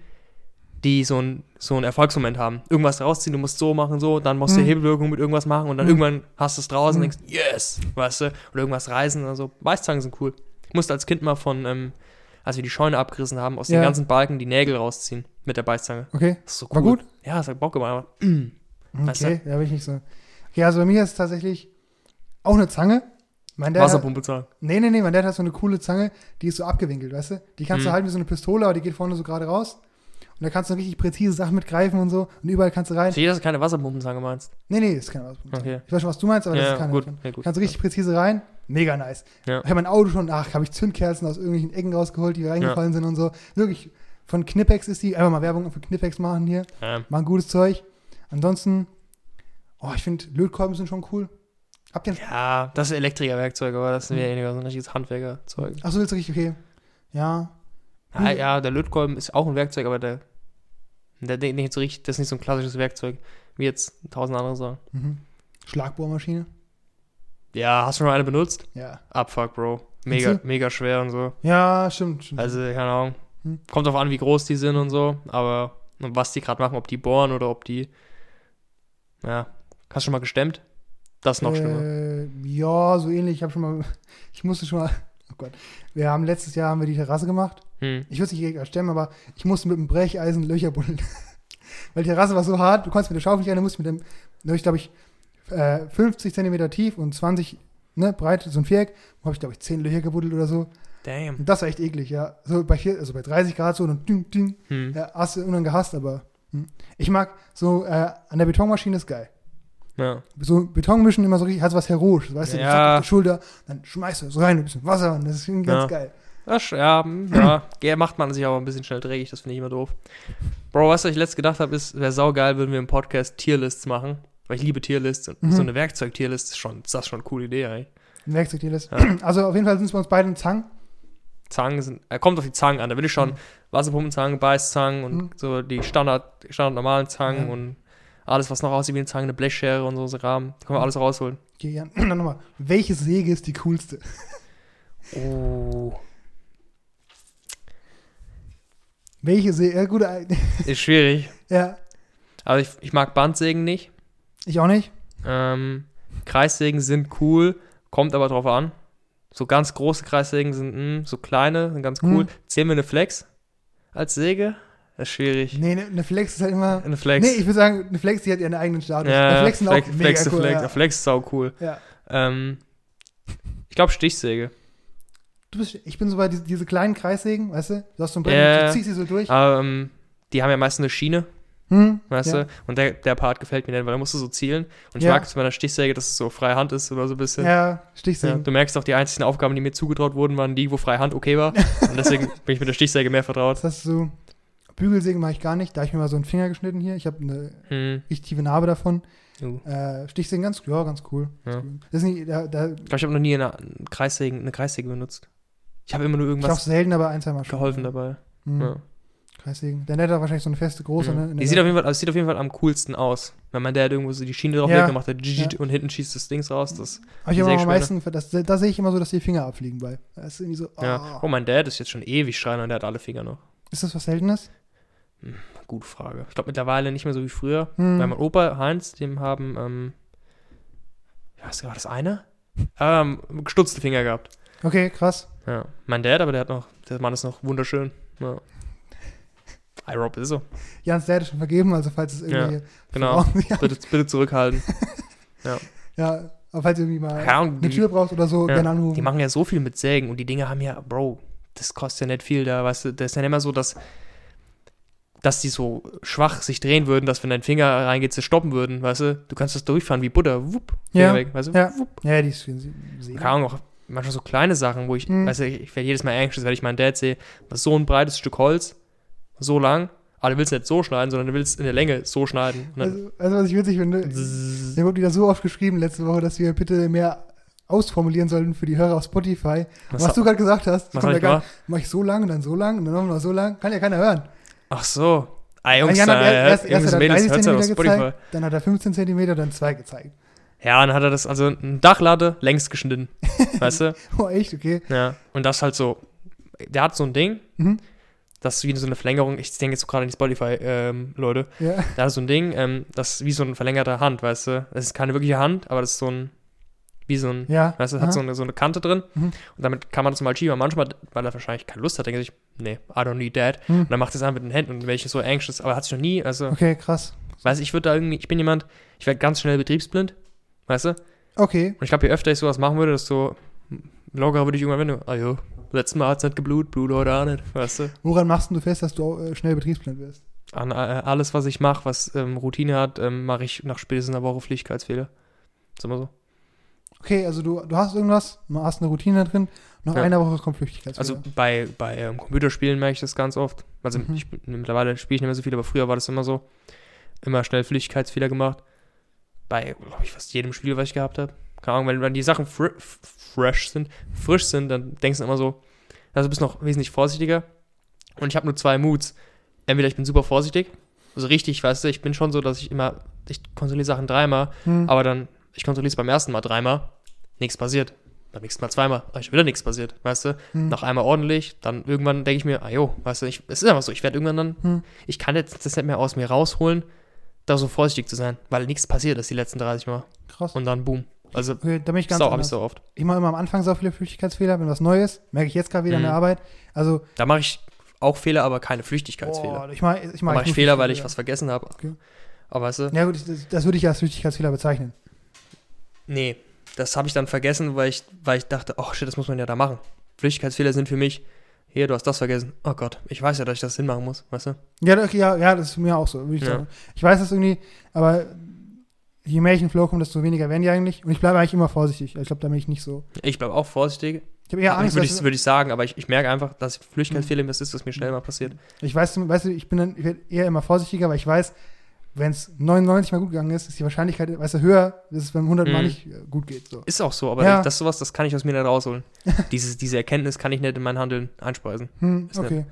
die so ein, so einen Erfolgsmoment haben. Irgendwas rausziehen, du musst so machen, so, dann musst du Mhm. Hebelwirkung mit irgendwas machen und dann Mhm. irgendwann hast du es draußen Mhm. und denkst, yes, weißt du, oder irgendwas reißen oder so. Beißzangen sind cool. Ich musste als Kind mal von, ähm, als wir die Scheune abgerissen haben, aus Ja. den ganzen Balken die Nägel rausziehen mit der Beißzange. Okay. Das ist so cool. War gut? Ja, das hat Bock gemacht. aber- Weißt Okay, da bin ich nicht so. Okay, also bei mir ist es tatsächlich auch eine Zange. Mein Dad hat, Wasserpumpe zahlen. nee, nee, nee, mein Dad hat so eine coole Zange, die ist so abgewinkelt, weißt du? Die kannst du Mhm. halten wie so eine Pistole, aber die geht vorne so gerade raus. Und da kannst du richtig präzise Sachen mitgreifen und so. Und überall kannst du rein. Sicher, dass du keine Wasserpumpenzange meinst. Nee, nee, das ist keine Ausbildung. Okay. Ich weiß schon, was du meinst, aber das Ja, ist keine gut. Ja, gut. Kannst du richtig präzise rein. Mega nice. Ja. Ich habe mein Auto schon, ach, habe ich Zündkerzen aus irgendwelchen Ecken rausgeholt, die reingefallen sind und so. Wirklich, von Knipex ist die. Einfach mal Werbung für Knipex machen hier. Ja. Machen gutes Zeug. Ansonsten, oh, ich finde, Lötkolben sind schon cool. Habt ihr ja, das ist Elektrikerwerkzeug, aber das ist Mhm. weniger so ein richtiges Handwerkerzeug. Ach so, jetzt richtig, okay. Ja. Ja, ja, der Lötkolben ist auch ein Werkzeug, aber der, der denkt nicht so richtig, das ist nicht so ein klassisches Werkzeug, wie jetzt tausend andere sagen. Mhm. Schlagbohrmaschine? Ja, hast du schon mal eine benutzt? Ja. Abfuck, Bro. Mega, mega schwer und so. Ja, stimmt. stimmt. Also, keine Ahnung. Hm. Kommt drauf an, wie groß die sind und so, aber was die gerade machen, ob die bohren oder ob die. Ja. Hast du schon mal gestemmt? Das ist noch schlimmer. äh, Ja, so ähnlich. Ich habe schon mal, ich musste schon mal, oh Gott. Wir haben letztes Jahr haben wir die Terrasse gemacht. Hm. Ich würde es nicht direkt erstemmen, aber ich musste mit dem Brecheisen Löcher buddeln. Weil die Terrasse war so hart, du konntest mit der Schaufel nicht rein, du musst mit dem, da ich glaube ich, äh, 50 Zentimeter tief und 20 ne, breit, so ein Viereck, habe ich glaube ich 10 Löcher gebuddelt oder so. Damn. Und das war echt eklig, ja. So bei, vier, also bei 30 Grad so und ding, ding. Hm. Ja, hast du irgendwann gehasst, aber hm. ich mag so, äh, an der Betonmaschine ist geil. Ja. So Beton mischen immer so richtig, hat was Heroisches, weißt du, du Ja. auf die Schulter, dann schmeißt du es rein, ein bisschen Wasser und das ist irgendwie ganz Ja. geil. Das, ja, ja, macht man sich aber ein bisschen schnell dreckig, das finde ich immer doof. Bro, was ich letzt gedacht habe, ist, wäre saugeil, würden wir im Podcast Tierlists machen. Weil ich liebe Tierlists und Mhm. so eine Werkzeug-Tierlist ist schon, ist das schon eine coole Idee, ey. Ein Werkzeug hier lässt. Ja. Also auf jeden Fall sind es bei uns beide ein Zang. Zangen sind, er kommt auf die Zangen an, da will ich schon Mhm. Wasserpumpenzangen, Beißzangen und Mhm. so die Standard, Standard normalen Zangen und alles, was noch aussieht wie eine Zange, eine Blechschere und so, so Rahmen. Da können wir alles rausholen. Okay, Jan, dann nochmal. Welche Säge ist die coolste? Oh. Welche Säge? Ja, gut, äh, Ist schwierig. ja, Aber ich, ich mag Bandsägen nicht. ich auch nicht. Ähm, Kreissägen sind cool, kommt aber drauf an. So ganz große Kreissägen sind, mh, so kleine, sind ganz cool. Hm. Zählen wir eine Flex als Säge? Das ist schwierig. Nee, ne, eine Flex ist halt immer. Eine Flex. Nee, ich würde sagen, eine Flex, die hat ihren eigenen Status. ja, Eine Flex Flex, auch mega Flex, cool. Flex, ja. Flex ist sau cool. Ja. Ähm, ich glaube Stichsäge. Du bist, ich bin so bei diese, diese kleinen Kreissägen, weißt du? Du hast so ein Brett, Ja. du ziehst sie so durch. Ähm, die haben ja meistens eine Schiene, Hm, weißt ja. du? Und der, der Part gefällt mir nicht, weil da musst du so zielen. Und ich Ja. mag es bei einer Stichsäge, dass es so freie Hand ist oder so ein bisschen. Ja, Ja, Stichsägen. du merkst auch, die einzigen Aufgaben, die mir zugetraut wurden, waren die, wo freie Hand okay war. Und deswegen bin ich mit der Stichsäge mehr vertraut. Das heißt so, Bügelsägen mache ich gar nicht. Da habe ich mir mal so einen Finger geschnitten hier. Ich habe eine Hm. richtig tiefe Narbe davon. Uh. Äh, Stichsägen ganz, ja, ganz cool. Ja. Das ist nicht, da, da, Ich glaube, ich habe noch nie eine Kreissäge, eine Kreissäge benutzt. Ich habe immer nur ich auch irgendwas selten, aber ein, zweimal schon. geholfen dabei. Hm. Ja. Kreissägen. Der hat wahrscheinlich so eine feste, große, ne? In Die sieht auf, jeden Fall, also sieht auf jeden Fall am coolsten aus. Wenn man der irgendwo so die Schiene drauf Ja. legt, dann macht er Ja. und hinten schießt das Dings raus. Das, Aber ich habe am meisten, das, da sehe ich immer so, dass die Finger abfliegen bei. Das ist irgendwie so, ja. oh. Oh, mein Dad ist jetzt schon ewig Schreiner und der hat alle Finger noch. Ist das was Seltenes? Gute Frage. Ich glaube mittlerweile nicht mehr so wie früher. Hm. Weil mein Opa Heinz, dem haben, ähm, ja, was war das eine? Ähm, gestutzte Finger gehabt. Okay, krass. Ja. Mein Dad, aber der hat noch, der Mann ist noch wunderschön. Ja. iRob ist so. Jans Dad ist schon vergeben, also falls es Ja, irgendwie. Genau. Ja, Bitte, bitte zurückhalten. ja, aber falls ihr irgendwie mal Ja, eine Tür braucht oder so, Ja, gerne anrufen. Die machen ja so viel mit Sägen und die Dinge haben ja, Bro, das kostet ja nicht viel da, weißt du, das ist ja nicht immer so, dass, dass die so schwach sich drehen würden, dass wenn dein Finger reingeht, sie stoppen würden, weißt du, du kannst das durchfahren wie Butter, wupp, Finger Ja, weg, weißt du, ja. wupp. ja, die sie- Keine Ahnung, auch manchmal so kleine Sachen, wo ich, Mhm. weißt du, ich, ich werde jedes Mal anxious, wenn ich meinen Dad sehe, das ist so ein breites Stück Holz, so lang, aber du willst nicht so schneiden, sondern du willst in der Länge so schneiden. Also, also, was ich witzig finde, mir wurde wieder so oft geschrieben letzte Woche, dass wir bitte mehr ausformulieren sollten für die Hörer auf Spotify. was, Was, du gerade gesagt hast, was kommt ja ich gar mach ich so lang und dann so lang und dann nochmal so lang. Kann ja keiner hören. Ach so. Ah, Jungs, Jan hat äh, erst, erst, hat er Mädels 30 hört's ja auf cm Spotify. gezeigt, dann hat er 15 cm, dann 2 gezeigt. Ja, dann hat er das, also ein Dachlatte längs geschnitten. weißt du? Oh, echt? Okay. Ja. Und das halt so, der hat so ein Ding, Mhm. das ist wie so eine Verlängerung, ich denke jetzt so gerade an die Spotify-Leute, Ja. da hat so ein Ding, ähm, das ist wie so eine verlängerte Hand, weißt du? Das ist keine wirkliche Hand, aber das ist so ein, wie so ein, Ja. weißt du, hat so eine, so eine Kante drin Mhm. und damit kann man das mal schieben. Manchmal, weil er wahrscheinlich keine Lust hat, denkt er sich, nee, I don't need that. Mhm. Und dann macht er es einfach mit den Händen und welche so anxious, aber hat sich noch nie, also, Okay, krass. weiß ich, würde da irgendwie, ich bin jemand, ich werde ganz schnell betriebsblind, weißt du? Okay. Und ich glaube, je öfter ich sowas machen würde, desto lockerer würde ich irgendwann werden. Ah jo, letztes Mal hat es nicht geblutet, Blut heute auch nicht, weißt du? Woran machst du fest, dass du äh, schnell betriebsblind wirst? An äh, alles, was ich mache, was ähm, Routine hat, ähm, mache ich nach spätestens einer Woche Pflichtkeitsfehler. Ist immer so. Okay, also du, du hast irgendwas, du hast eine Routine drin, nach Ja. einer Woche kommt Flüchtigkeitsfehler. Also bei, bei ähm, Computerspielen merke ich das ganz oft. Also Mhm. ich, mittlerweile spiele ich nicht mehr so viel, aber früher war das immer so. Immer schnell Pflichtkeitsfehler gemacht. Bei, glaube ich, fast jedem Spiel, was ich gehabt habe. Keine Ahnung, wenn, wenn die Sachen fr fresh sind, frisch sind, dann denkst du immer so, also du bist noch wesentlich vorsichtiger. Und ich habe nur zwei Moods. Entweder ich bin super vorsichtig, also richtig, weißt du, ich bin schon so, dass ich immer, ich kontrolliere Sachen dreimal, Hm. aber dann, ich kontrolliere es beim ersten Mal dreimal, nichts passiert. Beim nächsten Mal zweimal, aber ist wieder nichts passiert, weißt du? Hm. Noch einmal ordentlich, dann irgendwann denke ich mir, ah jo, weißt du, ich, es ist einfach so, ich werde irgendwann dann, Hm. ich kann jetzt das nicht mehr aus mir rausholen, da so vorsichtig zu sein, weil nichts passiert ist die letzten 30 Mal. Krass. Und dann boom. Also, Okay, da bin ich ganz sau habe ich so oft. Ich mache immer am Anfang so viele Flüchtigkeitsfehler, wenn was Neues, merke ich jetzt gerade wieder in Mhm. der Arbeit. Also, Da mache ich auch Fehler, aber keine Flüchtigkeitsfehler. boah, ich mache ich mach ich nur Fehler, weil ich was vergessen habe. Okay. Aber weißt du, Ja gut, das, das würde ich als Flüchtigkeitsfehler bezeichnen. Nee, das habe ich dann vergessen, weil ich, weil ich dachte, oh shit, das muss man ja da machen. Flüchtigkeitsfehler sind für mich, hier, du hast das vergessen. Oh Gott, ich weiß ja, dass ich das hinmachen muss, weißt du? Ja, das- ja, ja, das ist mir auch so, würde ich Ja. sagen. Ich weiß das irgendwie, aber je mehr ich in Flow komme, desto weniger werden die eigentlich. Und ich bleibe eigentlich immer vorsichtig. Ich glaube, da bin ich nicht so. Ich bleibe auch vorsichtig. Ich habe eher Angst, würde ich, würde ich sagen, aber ich, ich merke einfach, dass Flüchtigkeitsfehler was ist, was mir schnell mal passiert. ich weiß, weißt du, ich bin dann ich eher immer vorsichtiger, weil ich weiß, wenn es 99 Mal gut gegangen ist, ist die Wahrscheinlichkeit, weißt du, höher, dass es beim 100 Mal Mhm. nicht äh, gut geht. So. Ist auch so, aber Ja. das ist sowas, das kann ich aus mir nicht rausholen. Dieses, diese Erkenntnis kann ich nicht in mein Handeln einspeisen. Hm, Ist okay.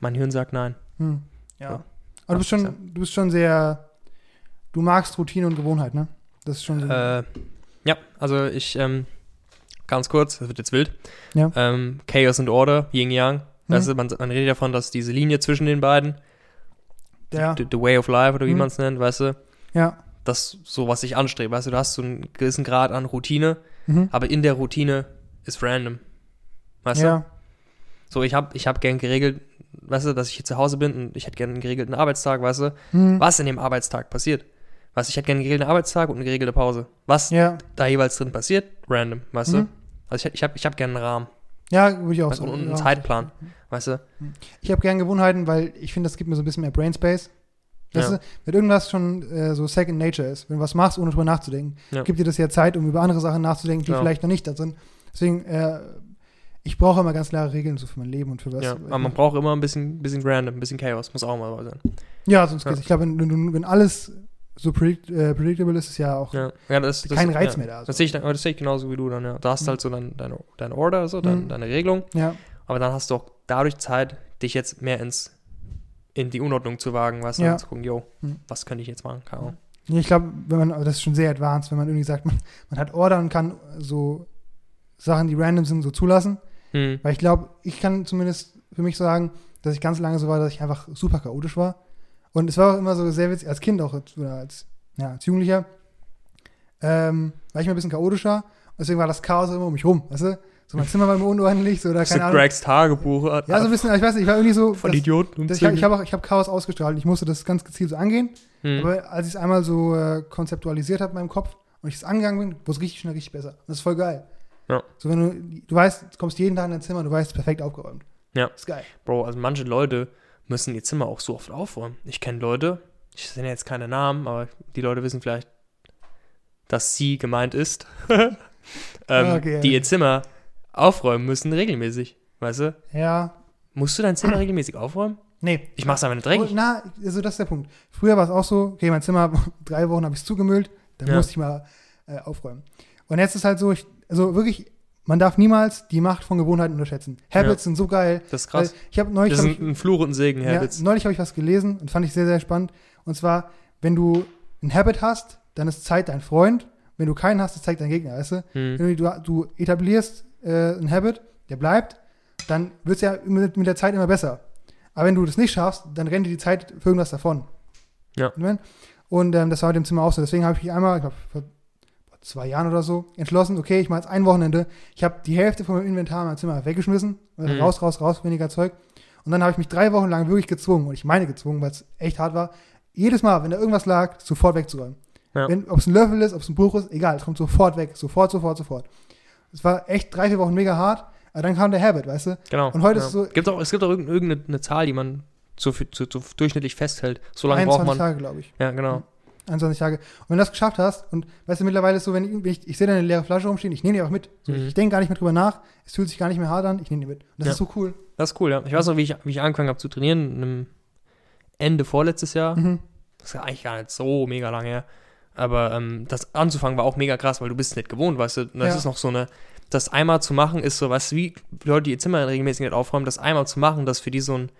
Mein Hirn sagt nein. Hm. Ja. Ja. Aber du bist, Ja. schon, du bist schon sehr, du magst Routine und Gewohnheit, ne? Das ist schon so. Äh, ja, also ich, ähm, ganz kurz, das wird jetzt wild. Ja. Ähm, Chaos and Order, Yin Yang. Hm. Weißt du, man, man redet davon, dass diese Linie zwischen den beiden, ja, the, the way of life oder wie Hm. man es nennt, weißt du, ja. das so, was ich anstrebe. Weißt du, du hast so einen gewissen Grad an Routine, Mhm. aber in der Routine ist random. Weißt du? ja. So, ich habe ich hab gern geregelt, weißt du, dass ich hier zu Hause bin und ich hätte gern einen geregelten Arbeitstag, weißt du, Hm. was in dem Arbeitstag passiert. Weißt du, ich hätte gern einen geregelten Arbeitstag und eine geregelte Pause. Was Ja, da jeweils drin passiert, random, weißt Mhm. du? Also ich, ich habe ich hab gern einen Rahmen ja, würde ich auch und sagen. einen Ja. Zeitplan, weißt du? Ich habe gern Gewohnheiten, weil ich finde, das gibt mir so ein bisschen mehr Brain Space. Weißt Ja. du, wenn irgendwas schon äh, so Second Nature ist, wenn du was machst, ohne drüber nachzudenken, Ja. gibt dir das ja Zeit, um über andere Sachen nachzudenken, die Ja. vielleicht noch nicht da sind. Deswegen, äh, ich brauche immer ganz klare Regeln so für mein Leben und für was. Ja, aber man braucht immer ein bisschen, bisschen random, ein bisschen Chaos, muss auch mal sein. ja, sonst Ja. geht's. Ich glaube, wenn, wenn alles so predict, äh, predictable ist, ist ja auch Ja, ja das, das, kein Reiz ja. mehr da. So. Das sehe ich, dann- das sehe ich genauso wie du dann, ja. Da hast du Mhm. halt so dein, deine, deine Order, so, dein, Mhm. deine Regelung, Ja, aber dann hast du auch dadurch Zeit, dich jetzt mehr ins, in die Unordnung zu wagen, weißt du, Ja. zu gucken, yo, Mhm. was könnte ich jetzt machen, keine Ahnung. Nee, ich glaube, wenn man, aber das ist schon sehr advanced, wenn man irgendwie sagt, man, man hat Order und kann so Sachen, die random sind, so zulassen. Hm. Weil ich glaube, ich kann zumindest für mich sagen, dass ich ganz lange so war, dass ich einfach super chaotisch war. Und es war auch immer so sehr witzig, als Kind auch, oder als, ja, als Jugendlicher, ähm, war ich mir ein bisschen chaotischer. Und deswegen war das Chaos immer um mich rum, weißt du? So mein Zimmer war immer unordentlich, so, oder keine Ahnung. Gregs Tagebuch. Ja, so ein bisschen, ich weiß nicht, ich war irgendwie so, von das, Idioten das, ich, habe ich habe Chaos ausgestrahlt ich musste das ganz gezielt so angehen. Hm. Aber als ich es einmal so äh, konzeptualisiert habe in meinem Kopf und ich es angegangen bin, wurde es richtig schnell richtig besser. Und das ist voll geil. Ja. So, wenn du, du weißt, du kommst jeden Tag in dein Zimmer und du weißt, es ist perfekt aufgeräumt. Ja. Das ist geil. Bro, also manche Leute müssen ihr Zimmer auch so oft aufräumen. Ich kenne Leute, ich nenne jetzt keine Namen, aber die Leute wissen vielleicht, dass sie gemeint ist, ähm, Okay. die ihr Zimmer aufräumen müssen regelmäßig. Weißt du? Ja. Musst du dein Zimmer regelmäßig aufräumen? Nee. Ich mach's einfach nicht Oh, dreckig. na, also das ist der Punkt. Früher war es auch so, okay, mein Zimmer, drei Wochen habe ich es zugemüllt, dann Ja. musste ich mal äh, aufräumen. Und jetzt ist halt so, ich, also wirklich, man darf niemals die Macht von Gewohnheiten unterschätzen. Habits sind so geil. Das ist krass. Ich habe neulich, Das hab ich, ein, Fluch und ein Segen, ja, Habits. neulich habe ich was gelesen und fand ich sehr, sehr spannend. Und zwar, wenn du ein Habit hast, dann ist Zeit dein Freund. Wenn du keinen hast, ist Zeit dein Gegner, weißt du? Hm. Wenn du, du etablierst äh, ein Habit, der bleibt, dann wird es ja mit, mit der Zeit immer besser. Aber wenn du das nicht schaffst, dann rennt dir die Zeit für irgendwas davon. Ja. Und ähm, das war mit dem Zimmer auch so. Deswegen habe ich mich einmal, ich glaube, zwei Jahren oder so, entschlossen, okay, ich mache jetzt ein Wochenende. Ich habe die Hälfte von meinem Inventar in meinem Zimmer weggeschmissen. Also Mhm. Raus, raus, raus, weniger Zeug. Und dann habe ich mich drei Wochen lang wirklich gezwungen, und ich meine gezwungen, weil es echt hart war, jedes Mal, wenn da irgendwas lag, sofort wegzuräumen. Ja. Ob es ein Löffel ist, ob es ein Buch ist, egal, es kommt sofort weg. Sofort, sofort, sofort. Es war echt drei, vier Wochen mega hart, aber dann kam der Habit, weißt du? Genau. Und heute ja. ist so- Gibt auch, es gibt auch irgendeine, Zahl, die man für, so, so durchschnittlich festhält. So lange braucht 21 man. Tage, glaube ich. Ja, genau. 21 Tage. Und wenn du das geschafft hast, und weißt du, mittlerweile ist so, wenn ich, wenn ich, ich sehe da eine leere Flasche rumstehen, ich nehme die auch mit. So, Mhm. Ich denke gar nicht mehr drüber nach, es fühlt sich gar nicht mehr hart an, ich nehme die mit. Und das Ja. ist so cool. Das ist cool, ja. Ich weiß noch, wie ich, wie ich angefangen habe zu trainieren, Ende vorletztes Jahr. Mhm. Das ist ja eigentlich gar nicht so mega lange her. Aber ähm, das anzufangen war auch mega krass, weil du bist nicht gewohnt, weißt du. Und das Ja. ist noch so eine, das einmal zu machen ist so, weißt du, wie Leute, die ihr Zimmer regelmäßig nicht aufräumen, das einmal zu machen, das für die so ein,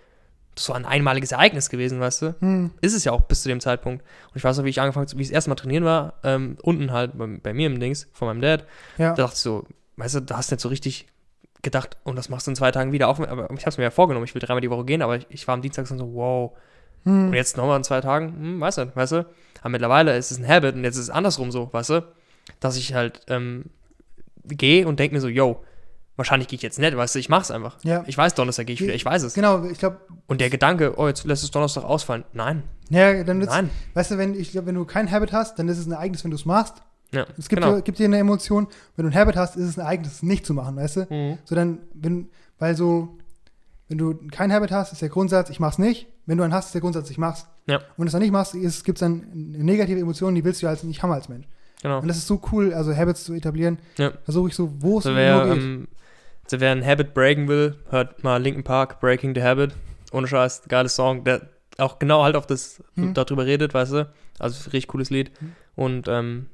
so ein einmaliges Ereignis gewesen, weißt du. Mhm. Ist es ja auch bis zu dem Zeitpunkt. Und ich weiß noch, wie ich angefangen, wie ich das erste Mal trainieren war, ähm, unten halt bei, bei mir im Dings, von meinem Dad. Ja. Da dachte ich so, weißt du, da hast du nicht so richtig gedacht, und das machst du in zwei Tagen wieder auf. Aber ich habe es mir ja vorgenommen, ich will dreimal die Woche gehen, aber ich, ich war am Dienstag so, wow. Mhm. Und jetzt nochmal in zwei Tagen, hm, weißt du, weißt du. Aber mittlerweile ist es ein Habit und jetzt ist es andersrum so, weißt du, dass ich halt ähm, gehe und denke mir so, yo, wahrscheinlich gehe ich jetzt nicht, weißt du, ich mach's einfach. Ja. Ich weiß, Donnerstag gehe ich wieder, ich weiß es. Genau, ich glaube, Und der Gedanke, oh, jetzt lässt es Donnerstag ausfallen. Nein, ja, dann wird's, nein. weißt du, wenn, ich glaube, wenn du kein Habit hast, dann ist es ein Ereignis, wenn du es machst. Ja, Es gibt, genau. dir, gibt dir eine Emotion, wenn du ein Habit hast, ist es ein Ereignis, es nicht zu machen, weißt du? Mhm. So dann, wenn, weil so, wenn du kein Habit hast, ist der Grundsatz, ich mach's nicht. Wenn du einen hast, ist der Grundsatz, ich mach's. Ja. Und wenn du es dann nicht machst, gibt es dann eine negative Emotion, die willst du halt nicht haben als Mensch. Genau. Und das ist so cool, also Habits zu etablieren. Ja. Versuche ich so, wo es nur geht. ähm, also wer ein Habit breaken will, hört mal Linkin Park, Breaking the Habit. Ohne Scheiß, geiler Song, der auch genau halt auf das, Hm. darüber redet, weißt du. Also richtig cooles Lied. Hm. Und ähm,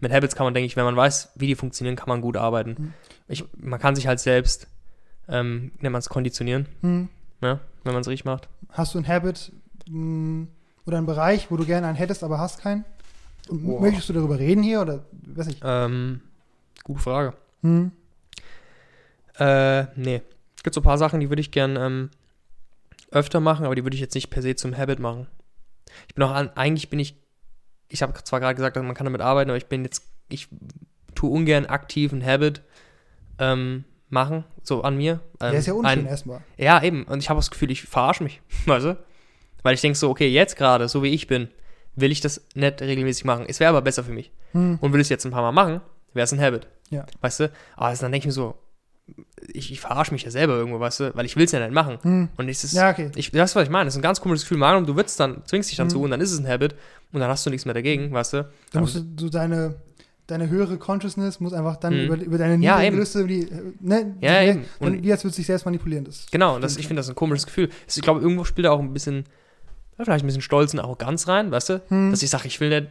mit Habits kann man, denke ich, wenn man weiß, wie die funktionieren, kann man gut arbeiten. Hm. Ich, man kann sich halt selbst, ähm, nennt man es konditionieren, Hm. ja, wenn man es richtig macht. Hast du ein Habit mh, oder einen Bereich, wo du gerne einen hättest, aber hast keinen? Und möchtest du darüber reden hier oder weiß ich? Ähm, gute Frage. Hm. Äh, nee. Es gibt so ein paar Sachen, die würde ich gern ähm, öfter machen, aber die würde ich jetzt nicht per se zum Habit machen. Ich bin auch an, eigentlich bin ich, ich habe zwar gerade gesagt, man kann damit arbeiten, aber ich bin jetzt, ich tue ungern aktiv ein Habit ähm, machen, so an mir. Ähm, Der ist ja unschön ein, erstmal. Ja, eben. Und ich habe das Gefühl, ich verarsche mich, weißt du? Weil ich denke so, okay, jetzt gerade, so wie ich bin, will ich das nicht regelmäßig machen. Es wäre aber besser für mich. Hm. Und will ich es jetzt ein paar Mal machen, wäre es ein Habit. Ja. Weißt du? Aber dann denke ich mir so, ich, ich verarsche mich ja selber irgendwo, weißt du? Weil ich will es ja nicht machen. Hm. Und es ist, Ja, okay. ich, das ist, was ich meine. Das ist ein ganz komisches Gefühl. Und du willst dann, zwingst dich dann zu und dann ist es ein Habit und dann hast du nichts mehr dagegen, weißt du? Aber- musst du so deine, deine höhere Consciousness muss einfach dann Hm. über, über deine Ja, niedrigen. Gelüste, die, ne, Ja, die, eben. Und- wie als würde sich selbst manipulieren. Das Genau, und das, ich finde das ein komisches Gefühl. Ich glaube, irgendwo spielt da auch ein bisschen, vielleicht ein bisschen Stolz und Arroganz rein, weißt du? Hm. Dass ich sage, ich will nicht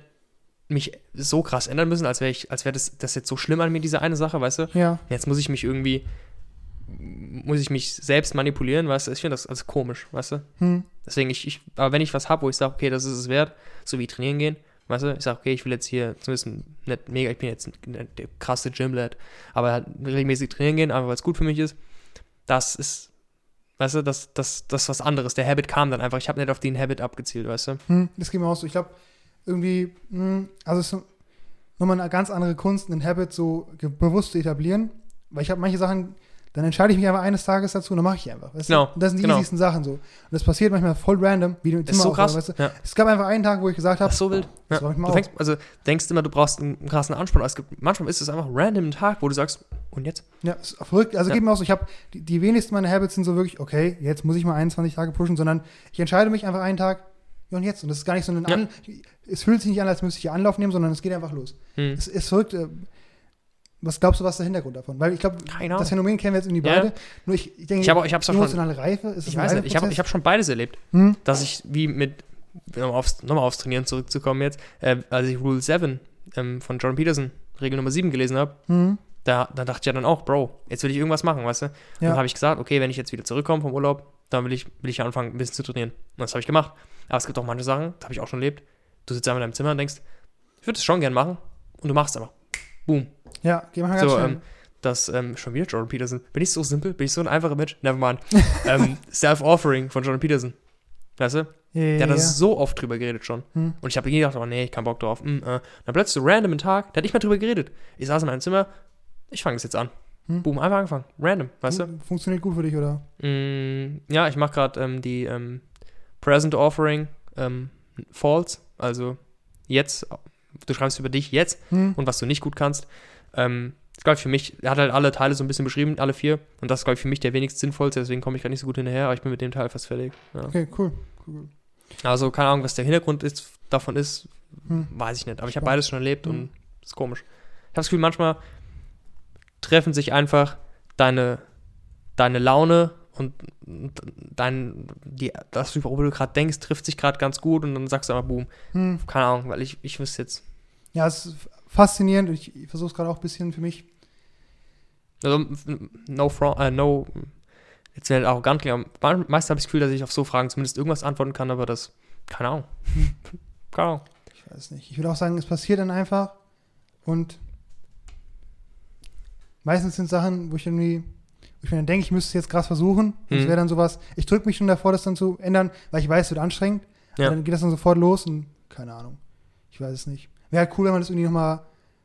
mich so krass ändern müssen, als wäre ich, als wäre das, das jetzt so schlimm an mir, diese eine Sache, weißt du? ja. Jetzt muss ich mich irgendwie, muss ich mich selbst manipulieren, weißt du? Ich finde das also komisch, weißt du? Hm. Deswegen, ich, ich aber wenn ich was habe, wo ich sage, okay, das ist es wert, so wie trainieren gehen, weißt du? Ich sage, okay, ich will jetzt hier zumindest nicht mega, ich bin jetzt der krasse Gymlad, aber halt regelmäßig trainieren gehen, einfach weil es gut für mich ist, das ist, weißt du, das, das, das ist was anderes. Der Habit kam dann einfach, ich habe nicht auf den Habit abgezielt, weißt du? Hm. Das geht mir auch so. Ich glaube, irgendwie, hm, also es ist nochmal eine ganz andere Kunst, einen Habit so bewusst zu etablieren. Weil ich habe manche Sachen, dann entscheide ich mich einfach eines Tages dazu und dann mache ich einfach. Weißt Genau, du? Und das sind die genau. easiesten Sachen so. Und das passiert manchmal voll random, wie Das ist so Zimmer krass. weißt du? Ja. Es gab einfach einen Tag, wo ich gesagt Das habe, so wild. das Ja. räum ich mal Du fängst, also denkst immer, du brauchst einen krassen Ansporn, aber es gibt, manchmal ist es einfach random ein Tag, wo du sagst, und jetzt? Ja, ist verrückt. Also Ja. geht mir auch so, ich habe die, die wenigsten meiner Habits sind so wirklich, okay, jetzt muss ich mal 21 Tage pushen, sondern ich entscheide mich einfach einen Tag, ja und jetzt. Und das ist gar nicht so ein Ja. An es fühlt sich nicht an, als müsste ich hier Anlauf nehmen, sondern es geht einfach los. Hm. Es ist verrückt. äh, Was glaubst du, was ist der Hintergrund davon? Weil ich glaube, das Phänomen kennen wir jetzt irgendwie Ja. beide. Nur ich, ich denke, Ich habe ich hab's schon, emotionale Reife, ist ich weiß nicht, ich habe ich hab schon beides erlebt. Hm? dass ich wie mit, nochmal aufs, nochmal aufs Trainieren zurückzukommen jetzt, äh, als ich Rule 7 ähm, von Jordan Peterson, Regel Nummer 7 gelesen habe, Hm? da, da dachte ich ja dann auch, Bro, jetzt will ich irgendwas machen, weißt du? Und Ja. dann habe ich gesagt, okay, wenn ich jetzt wieder zurückkomme vom Urlaub, dann will ich, will ich anfangen, ein bisschen zu trainieren. Und das habe ich gemacht. Aber es gibt auch manche Sachen, das habe ich auch schon erlebt. Du sitzt einfach in deinem Zimmer und denkst, ich würde es schon gern machen. Und du machst es einfach. Boom. Ja, geh mal ganz So, schnell. ähm, das, ähm, schon wieder Jordan Peterson. Bin ich so simpel? Bin ich so ein einfacher Mensch? Nevermind. ähm, Self-Offering von Jordan Peterson. Weißt du? ja, ja, Der hat ja. das so oft drüber geredet schon. Hm. Und ich habe gedacht, oh nee, ich keinen Bock drauf. Mm, äh. Dann plötzlich so random einen Tag, der hat nicht mehr drüber geredet. Ich saß in meinem Zimmer, ich fange das jetzt an. Hm. Boom, einfach angefangen. Random, weißt du? Funktioniert gut für dich, oder? Mm, ja, ich mache gerade ähm, die ähm, Present Offering ähm, False. Also jetzt, du schreibst über dich jetzt Hm? und was du nicht gut kannst. Ähm, das glaube ich für mich, er hat halt alle Teile so ein bisschen beschrieben, alle vier. Und das ist, glaube ich, für mich der wenigst sinnvollste, deswegen komme ich gerade nicht so gut hinterher, aber ich bin mit dem Teil fast fertig. Ja. Okay, cool. cool. Also, keine Ahnung, was der Hintergrund ist, davon ist, Hm. weiß ich nicht. Aber ich habe beides schon erlebt Hm. und ist komisch. Ich habe das Gefühl, manchmal treffen sich einfach deine, deine Laune und dein, die, das, worüber du gerade denkst, trifft sich gerade ganz gut und dann sagst du einfach, boom, Hm. keine Ahnung, weil ich, ich wüsste jetzt, Ja, es ist faszinierend. Ich, ich versuche es gerade auch ein bisschen für mich. also, no, fra- äh, no, jetzt wäre arrogant, klingen, aber me- meist habe ich das Gefühl, dass ich auf so Fragen zumindest irgendwas antworten kann, aber das, keine Ahnung. keine Ahnung. Ich weiß nicht. Ich würde auch sagen, es passiert dann einfach. Und meistens sind Sachen, wo ich irgendwie, ich mir dann denke, ich müsste es jetzt krass versuchen. Mhm. wäre dann sowas, ich drücke mich schon davor, das dann zu ändern, weil ich weiß, es wird anstrengend. Ja. Aber dann geht das dann sofort los und keine Ahnung. Ich weiß es nicht. Wäre halt cool, wenn man das irgendwie nochmal,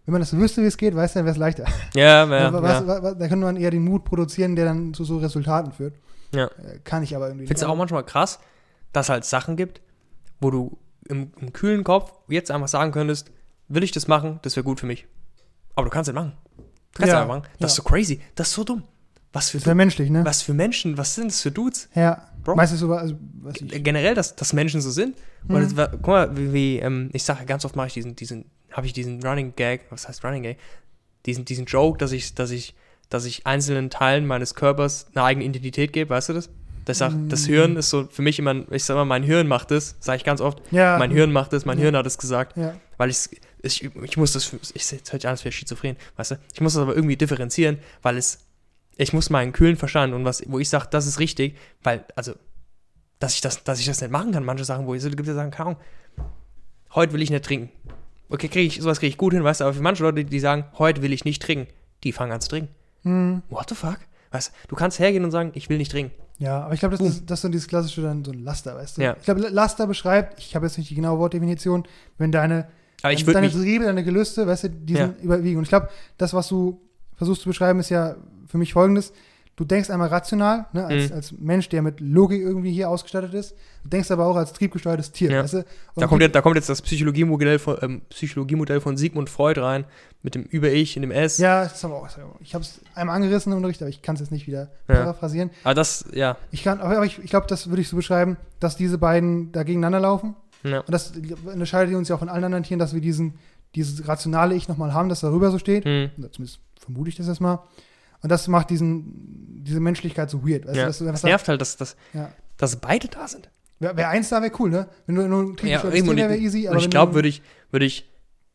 wenn man das wüsste, wie es geht, weißt du, dann wäre es leichter. Ja, ja, Aber ja. was, was, was, da könnte man eher den Mut produzieren, der dann zu so Resultaten führt. Ja. Äh, Kann ich aber irgendwie Findest du auch manchmal krass, dass es halt Sachen gibt, wo du im, im kühlen Kopf jetzt einfach sagen könntest, will ich das machen, das wäre gut für mich. Aber du kannst es nicht machen. Du kannst Ja, es einfach machen. Das ist so crazy. Das ist so dumm. Was für, Das menschlich, ne? was für Menschen, was sind das für Dudes? Ja. Bro. Meistens so, also. Generell, dass, dass Menschen so sind. Und Mhm. es war, guck mal, wie, wie ähm, ich sage, ganz oft mache ich diesen, diesen, habe ich diesen Running Gag, was heißt Running Gag? Diesen, diesen Joke, dass ich, dass ich, dass ich einzelnen Teilen meines Körpers eine eigene Identität gebe, weißt du das? Das, sag, das Mhm. Hirn ist so für mich immer, ich sag mal, mein Hirn macht das, sage ich ganz oft. Ja. Mein Hirn macht das, mein Ja. Hirn hat es gesagt. Ja. weil ich, ich, ich muss das, ich jetzt hört sich an, als wäre ich schizophren, weißt du? Ich muss das aber irgendwie differenzieren, weil es, ich muss meinen kühlen Verstand und was, wo ich sage, das ist richtig, weil, also, dass ich das, dass ich das nicht machen kann, manche Sachen, wo ich so, gibt ja Sachen, Ahnung, heute will ich nicht trinken. Okay, kriege ich, sowas kriege ich gut hin, weißt du, aber für manche Leute, die sagen, heute will ich nicht trinken, die fangen an zu trinken. Mhm. What the fuck? Weißt du, du kannst hergehen und sagen, ich will nicht trinken. Ja, aber ich glaube, das, Boom. ist, das ist so dieses klassische dann so ein Laster, weißt du? Ja. Ich glaube, Laster beschreibt, ich habe jetzt nicht die genaue Wortdefinition, wenn deine, Aber ich deine Triebe, deine Gelüste, weißt du, die Ja. sind überwiegen. Und ich glaube, das, was du versuchst zu beschreiben, ist ja für mich folgendes. Du denkst einmal rational, ne, als, Mhm. als Mensch, der mit Logik irgendwie hier ausgestattet ist. Du denkst aber auch als triebgesteuertes Tier, Ja. weißt du? Da kommt, jetzt, da kommt jetzt das Psychologiemodell von, ähm, Psychologiemodell von Sigmund Freud rein, mit dem Über-Ich in dem S. Ja, das haben wir auch. Ich habe es einmal angerissen im Unterricht, aber ich kann es jetzt nicht wieder Ja. paraphrasieren. Aber das, ja, Ich kann, aber ich, ich glaube, das würde ich so beschreiben, dass diese beiden da gegeneinander laufen. ja. Und das unterscheidet uns ja auch von allen anderen Tieren, dass wir diesen, dieses rationale Ich nochmal haben, das darüber so steht. Hm. Oder Zumindest vermute ich das erstmal. Und das macht diesen, diese Menschlichkeit so weird. Du, Ja. Das sagst, nervt halt, dass, dass, ja. dass beide da sind. Wäre wär eins da, wäre cool, ne? Wenn du nur ein Ja, wäre easy. aber ich glaube, würde ich, würde ich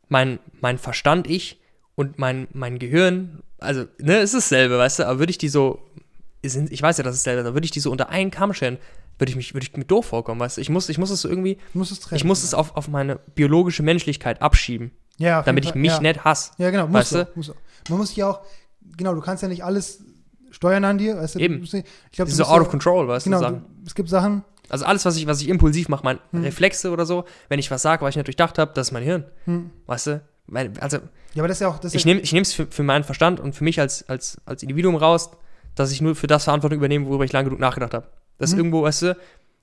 mein, mein Verstand, ich und mein, mein Gehirn, also, ne, es ist dasselbe, weißt du, aber würde ich die so, ich weiß ja, dass es dasselbe ist, würde ich die so unter einen Kamm scheren, würde ich mich, würde ich mir doof vorkommen, weißt du, ich muss, ich muss es so irgendwie, du musst es trennen. ich muss es auf, auf meine biologische Menschlichkeit abschieben, ja, damit ich mich ja. nicht hasse. Ja, genau, muss Weißt du? muss. Man muss ja auch, genau, du kannst ja nicht alles steuern an dir, weißt du? Eben. Nicht- Ich ist so out of control, weißt Genau, du, du, es gibt Sachen, Also alles, was ich, was ich impulsiv mache, meine Hm. Reflexe oder so, wenn ich was sage, was ich nicht durchdacht habe, das ist mein Hirn, hm. weißt du, Mein- also ja, aber das ist ja auch, das ich nehme es für, für meinen Verstand und für mich als, als, als Individuum raus, dass ich nur für das Verantwortung übernehme, worüber ich lange genug nachgedacht habe. Das ist Mhm. irgendwo, weißt du,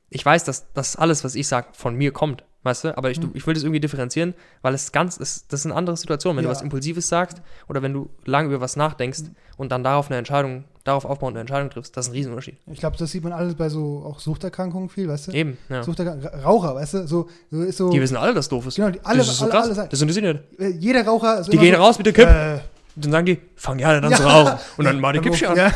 ich weiß, dass das alles, was ich sage, von mir kommt, weißt du, aber ich, Mhm. ich will das irgendwie differenzieren, weil es ganz, es, das ist eine andere Situation, wenn Ja. du was Impulsives sagst oder wenn du lange über was nachdenkst Mhm. und dann darauf eine Entscheidung, darauf aufbauend eine Entscheidung triffst, das ist ein Riesenunterschied. ich glaube, das sieht man alles bei so auch Suchterkrankungen viel, weißt du? Eben, ja. Raucher, weißt du? So, so ist so, Die wissen alle, dass doof ist. genau, die, alle, das ist so alle, krass. alle das interessiert nicht. äh, jeder Raucher, ist Die gehen so, raus mit der Kipp, Äh, dann sagen die, fang ja an, dann zu Ja. rauchen. Und dann mal die Kippchen an. Ja,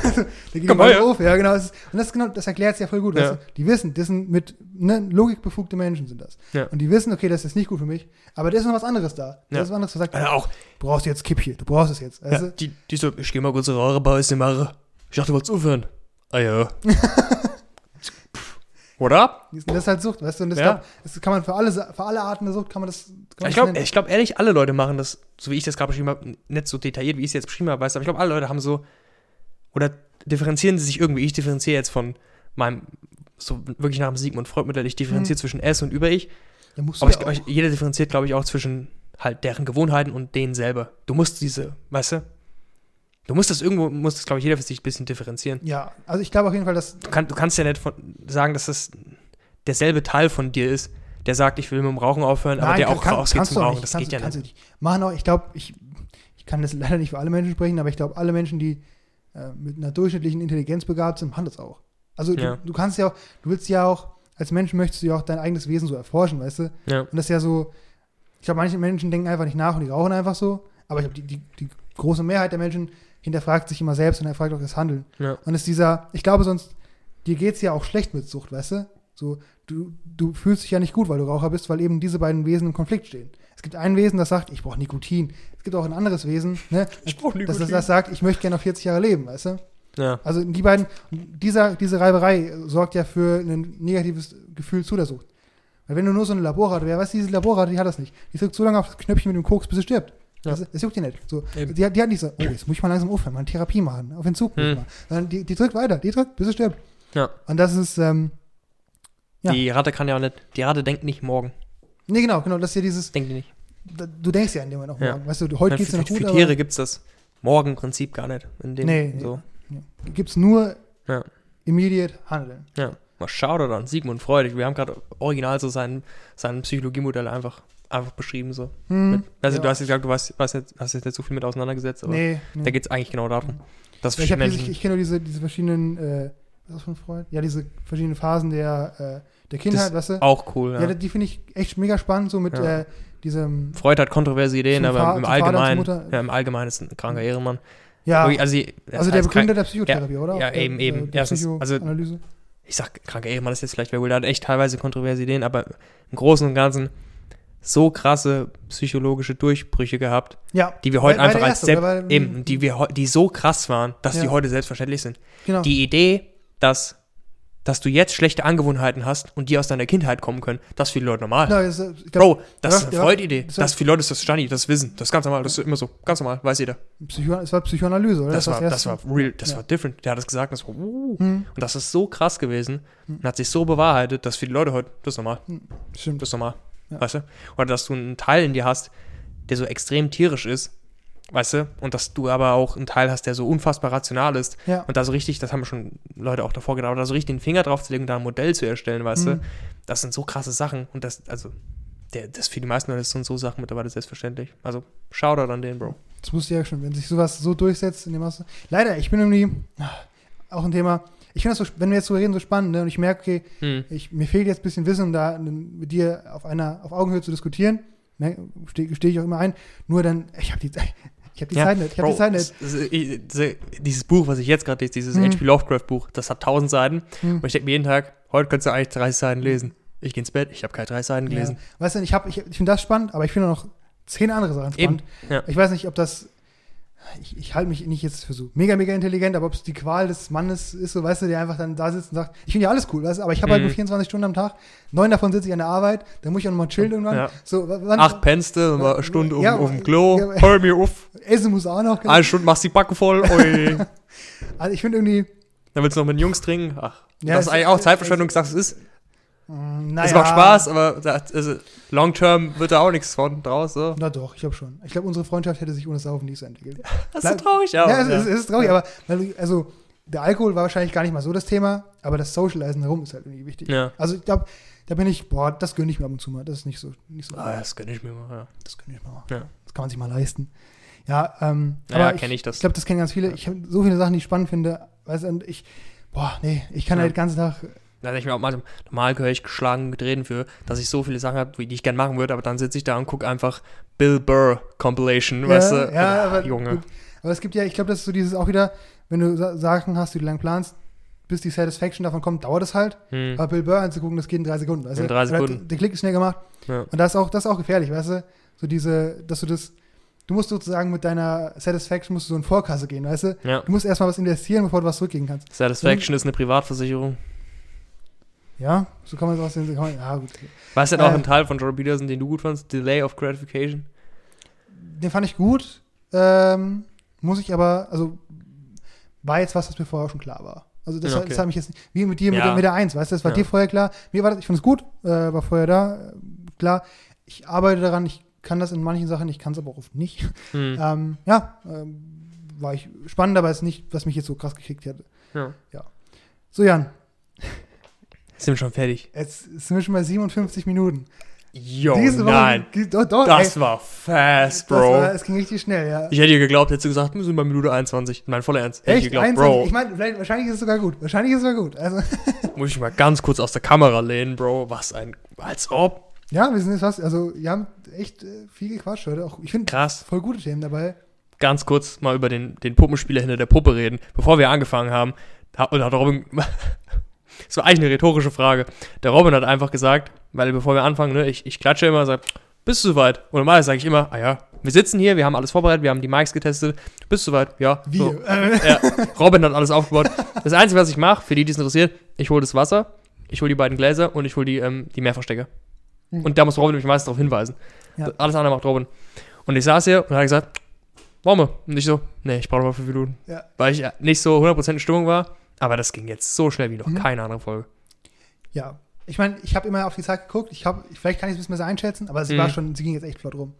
Komm mal auf. Ja, genau. Ist, und das, ist genau, das erklärt es ja voll gut. Ja. Die wissen, das sind mit ne, logikbefugte Menschen sind das. Ja. Und die wissen, okay, das ist nicht gut für mich, aber da ist noch was anderes da. Da ist was anderes, was sagt, Ja, auch, du brauchst jetzt Kipp hier, du brauchst es jetzt. Du? die, die so, ich geh mal kurz Raucher bei uns machen. Ich dachte, du wolltest aufhören. Ah ja. Up? Das ist halt Sucht, weißt du? Und das, Ja. glaub, das kann man für alle, für alle Arten der Sucht kann man das. Kann man Ich glaube ich glaub ehrlich, alle Leute machen das, so wie ich das gerade beschrieben habe, nicht so detailliert, wie ich es jetzt beschrieben habe, weißt du, aber ich glaube, alle Leute haben so, oder differenzieren sie sich irgendwie. Ich differenziere jetzt von meinem, so wirklich nach dem Sigmund Freud-Modell, ich differenziere zwischen S und Über-Ich. Da musst du Aber ja ich, ich, jeder differenziert, glaube ich, auch zwischen halt deren Gewohnheiten und denen selber. Du musst diese, weißt du? Du musst das irgendwo, musst das, glaube ich, jeder für sich ein bisschen differenzieren. Ja, also ich glaube auf jeden Fall, dass. Du, kann, du kannst ja nicht von, sagen, dass das derselbe Teil von dir ist, der sagt, ich will mit dem Rauchen aufhören, aber der kann- auch kann- rausgeht zum Rauchen. nicht, Das kannst, geht ja nicht. nicht. Machen auch, ich glaube, ich, ich kann das leider nicht für alle Menschen sprechen, aber ich glaube, alle Menschen, die äh, mit einer durchschnittlichen Intelligenz begabt sind, machen das auch. Also Ja. du, du kannst ja auch, du willst ja auch, als Mensch möchtest du ja auch dein eigenes Wesen so erforschen, weißt du? Ja. Und das ist ja so, ich glaube, manche Menschen denken einfach nicht nach und die rauchen einfach so, aber ich glaube, die, die, die große Mehrheit der Menschen hinterfragt sich immer selbst und hinterfragt auch das Handeln. Ja. Und es ist dieser, ich glaube sonst, dir geht es ja auch schlecht mit Sucht, weißt du? So, du, du fühlst dich ja nicht gut, weil du Raucher bist, weil eben diese beiden Wesen im Konflikt stehen. Es gibt ein Wesen, das sagt, ich brauche Nikotin. Es gibt auch ein anderes Wesen, ne, Ich das, das, das sagt, ich möchte gerne noch 40 Jahre leben, weißt du? Ja. Also die beiden, dieser, diese Reiberei sorgt ja für ein negatives Gefühl zu der Sucht. Weil wenn du nur so eine Laborratte wärst, weißt du, diese Laborratte, die hat das nicht. Die drückt so lange auf das Knöpfchen mit dem Koks, bis sie stirbt. Ja. Das, das juckt die nicht. So, Eben. die, hat- die hat nicht so, oh, jetzt muss ich mal langsam aufhören, mal eine Therapie machen, auf den Zug. muss ich Hm. mal. Sondern die, die drückt weiter, die drückt, bis sie stirbt. Ja. Und das ist, ähm, Ja. Die Ratte kann ja auch nicht, die Ratte denkt nicht morgen. nee, genau, genau, das ist ja dieses, Denkt die nicht. da- du denkst ja in dem Moment auch Ja. morgen. Weißt du, heute geht's dir noch gut, für Tiere gibt es das Morgen-Prinzip gar nicht. In dem, Nee, nee. so. gibt's nur Ja. immediate handeln. Ja. Mal Shoutout an Sigmund Freud. Wir haben gerade original so sein, sein Psychologiemodell einfach einfach beschrieben so. Hm, Mit, also ja. du hast jetzt gesagt, du warst, warst jetzt, hast jetzt nicht so viel mit auseinandergesetzt, aber Nee, nee. da geht es eigentlich genau darum. Dass ich, diese, ich, ich kenne nur diese, diese verschiedenen, äh, was ist das für ein Freund? Ja, diese verschiedenen Phasen der, äh, der Kindheit, weißt du? auch cool, Ja, ja. die finde ich echt mega spannend, so mit Ja. äh, diesem, Freud hat kontroverse Ideen, aber Fa- im Allgemeinen, ja, im Allgemeinen ist ein kranker Ehrenmann. ja, Also, das also der Begründer der Psychotherapie, oder? ja, eben, eben. Erstens, also- ich sag, kranker Ehemann ist jetzt vielleicht wer wohl, der hat echt teilweise kontroverse Ideen, aber im Großen und Ganzen so krasse psychologische Durchbrüche gehabt, ja, die wir heute war einfach der als Erste, selbst, eben, die wir die so krass waren, dass die Ja. heute selbstverständlich sind. genau. Die Idee, dass, dass du jetzt schlechte Angewohnheiten hast und die aus deiner Kindheit kommen können, das ist für die Leute normal. Genau, das, ist, ich glaub, Bro, das ist Ja, eine ja, Freud-Idee. das Das für Leute ist das Stani, das Wissen. Das ist ganz normal, das ist immer so. Ganz normal, weiß jeder. Psycho, es war Psychoanalyse, oder? Das, war, das das war real, das Ja. war different. Der hat es gesagt, das war, uh. Hm, Und das ist so krass gewesen Hm. und hat sich so bewahrheitet, dass für die Leute heute, das ist normal. stimmt. Das ist normal. Ja. Weißt du? Oder dass du einen Teil in dir hast, der so extrem tierisch ist. Weißt du? Und dass du aber auch einen Teil hast, der so unfassbar rational ist. Ja. Und da so richtig, das haben schon Leute auch davor gedacht, aber da so richtig den Finger drauf zu legen da ein Modell zu erstellen, weißt Mhm. du? Das sind so krasse Sachen. Und das, also, der, das für die meisten Leute sind so Sachen mittlerweile selbstverständlich. Also, Shoutout an den, Bro. Das wusste ich ja schon, wenn sich sowas so durchsetzt in dem Masse. Leider, ich bin irgendwie auch ein Thema. Ich finde das so, wenn wir jetzt so reden, so spannend, ne? Und ich merke, okay, Hm. ich, mir fehlt jetzt ein bisschen Wissen, um da mit dir auf einer, auf Augenhöhe zu diskutieren. Ne? Stehe steh ich auch immer ein. Nur dann, ich habe die, ich habe die Zeit nicht. Ich habe die Zeit nicht. das- das- dieses Buch, was ich jetzt gerade lese, dieses Mhm. H.P. Lovecraft-Buch, das hat 1000 Seiten. Hm. Und ich denke mir jeden Tag, heute könntest du eigentlich 30 Seiten lesen. Ich gehe ins Bett, ich habe keine 30 Seiten gelesen. Ja. Weißt du, ich, hab- ich, ich finde das spannend, aber ich finde auch noch zehn andere Sachen spannend. ja. Ich weiß nicht, ob das. Ich, ich halte mich nicht jetzt für so mega, mega intelligent, aber ob es die Qual des Mannes ist, so weißt du, der einfach dann da sitzt und sagt, ich finde ja alles cool, weißt du, aber ich habe halt Mhm. nur 24 Stunden am Tag, neun davon sitze ich an der Arbeit, dann muss ich auch nochmal chillen irgendwann. Ja. So, wann, Acht pennste, mal eine Stunde Ja, auf, auf dem Klo, ja, hör mir auf. Essen muss auch noch. Eine Stunde machst die Backe voll, oi. Also ich finde irgendwie, Dann willst du noch mit den Jungs trinken. Ach, Ja, das ist eigentlich auch Zeitverschwendung, sagst du, es ist. Naja. Es macht Spaß, aber also, long term wird da auch nichts von draus. So. Na doch, ich glaube schon. Ich glaube, unsere Freundschaft hätte sich ohne Saufen nicht so entwickelt. Das ist so traurig, ja. Ja, es, ja. es, es ist traurig, aber also der Alkohol war wahrscheinlich gar nicht mal so das Thema, aber das Socializen herum ist halt irgendwie wichtig. ja. Also ich glaube, da bin ich, boah, das gönne ich mir ab und zu mal. Das ist nicht so, nicht so. Ah, das gönne ich mir mal. Ja, Das gönne ich mir mal. ja. Das kann man sich mal leisten. Ja, ähm, ja aber kenne ich das. Ich glaube, das kennen ganz viele. Ich habe so viele Sachen, die ich spannend finde. Weißt du, und ich, boah, nee, ich kann Ja. halt den ganzen Tag. Da denke ich mir auch mal, normal gehöre ich geschlagen Reden für, dass ich so viele Sachen habe, die ich gerne machen würde, aber dann sitze ich da und gucke einfach Bill Burr Compilation, weißt du? ja, aber, Junge. Aber es gibt ja, ich glaube, das ist so dieses auch wieder, wenn du Sa- Sachen hast, die du lang planst, bis die Satisfaction davon kommt, dauert es halt. Hm. Aber Bill Burr anzugucken, das geht in drei Sekunden. Weißt In drei Oder Sekunden. Der Klick ist schnell gemacht. Ja. Und das ist auch, das ist auch gefährlich, weißt du? So diese, dass du das, du musst sozusagen mit deiner Satisfaction musst du so in Vorkasse gehen, weißt du? ja. Du musst erstmal was investieren, bevor du was zurückgeben kannst. Satisfaction ist eine Privatversicherung. Ja, so kann man es aussehen. So man, ja, gut. Weißt du denn auch Äh. einen Teil von Jordan Peterson, den du gut fandst? Delay of Gratification? Den fand ich gut. Ähm, muss ich aber, also war jetzt was, was mir vorher schon klar war. Also das, Ja, hat- okay. das hat mich jetzt nicht, wie mit dir mit, Ja. der, mit der Eins, weißt du, das war Ja. dir vorher klar. Mir war das, ich fand es gut, äh, war vorher da, äh, klar. Ich arbeite daran, ich kann das in manchen Sachen, ich kann es aber auch oft nicht. Hm. Ähm, ja, ähm, war ich spannend, aber es ist nicht, was mich jetzt so krass gekickt hätte. Ja. So, Jan, Sind wir schon fertig? jetzt sind wir schon bei 57 Minuten. Yo, Diese Woche, nein. Doch, doch, Das ey, war fast, das Bro. war, es ging richtig schnell, ja. ich hätte dir geglaubt, hättest du gesagt, wir sind bei Minute 21. Mein voller Ernst. Hätte ich Echt? geglaubt, 21? Bro. Ich meine, wahrscheinlich ist es sogar gut. Wahrscheinlich ist es sogar gut. Also, Muss ich mal ganz kurz aus der Kamera lehnen, Bro. Was ein. Als ob. ja, wir sind jetzt fast, also, wir haben echt äh, viel gequatscht heute. Auch, ich finde Krass. voll gute Themen dabei. Ganz kurz mal über den, den Puppenspieler hinter der Puppe reden. Bevor wir angefangen haben, da, und hat Robin. Das war eigentlich eine rhetorische Frage. Der Robin hat einfach gesagt, weil bevor wir anfangen, ne, ich, ich klatsche immer und sage, bist du soweit? Und normalerweise sage ich immer, ah ja, wir sitzen hier, wir haben alles vorbereitet, wir haben die Mics getestet. Bist du soweit? Ja. Wir. So. Äh, Ja, Robin hat alles aufgebaut. Das Einzige, was ich mache, für die, die es interessiert, ich hole das Wasser, ich hole die beiden Gläser und ich hole die, ähm, die Mehrverstecker. Hm. Und da muss Robin mich meistens darauf hinweisen. Ja. Alles andere macht Robin. Und ich saß hier und hat gesagt, wir? Und ich so, nee, ich brauche noch mal fünf Minuten. Ja. Weil ich nicht so 100% in Stimmung war. Aber das ging jetzt so schnell wie noch Mhm. keine andere Folge. ja. Ich meine, ich habe immer auf die Zeit geguckt. Ich hab, vielleicht kann ich es ein bisschen besser einschätzen, aber sie Mhm. war schon, sie ging jetzt echt flott rum.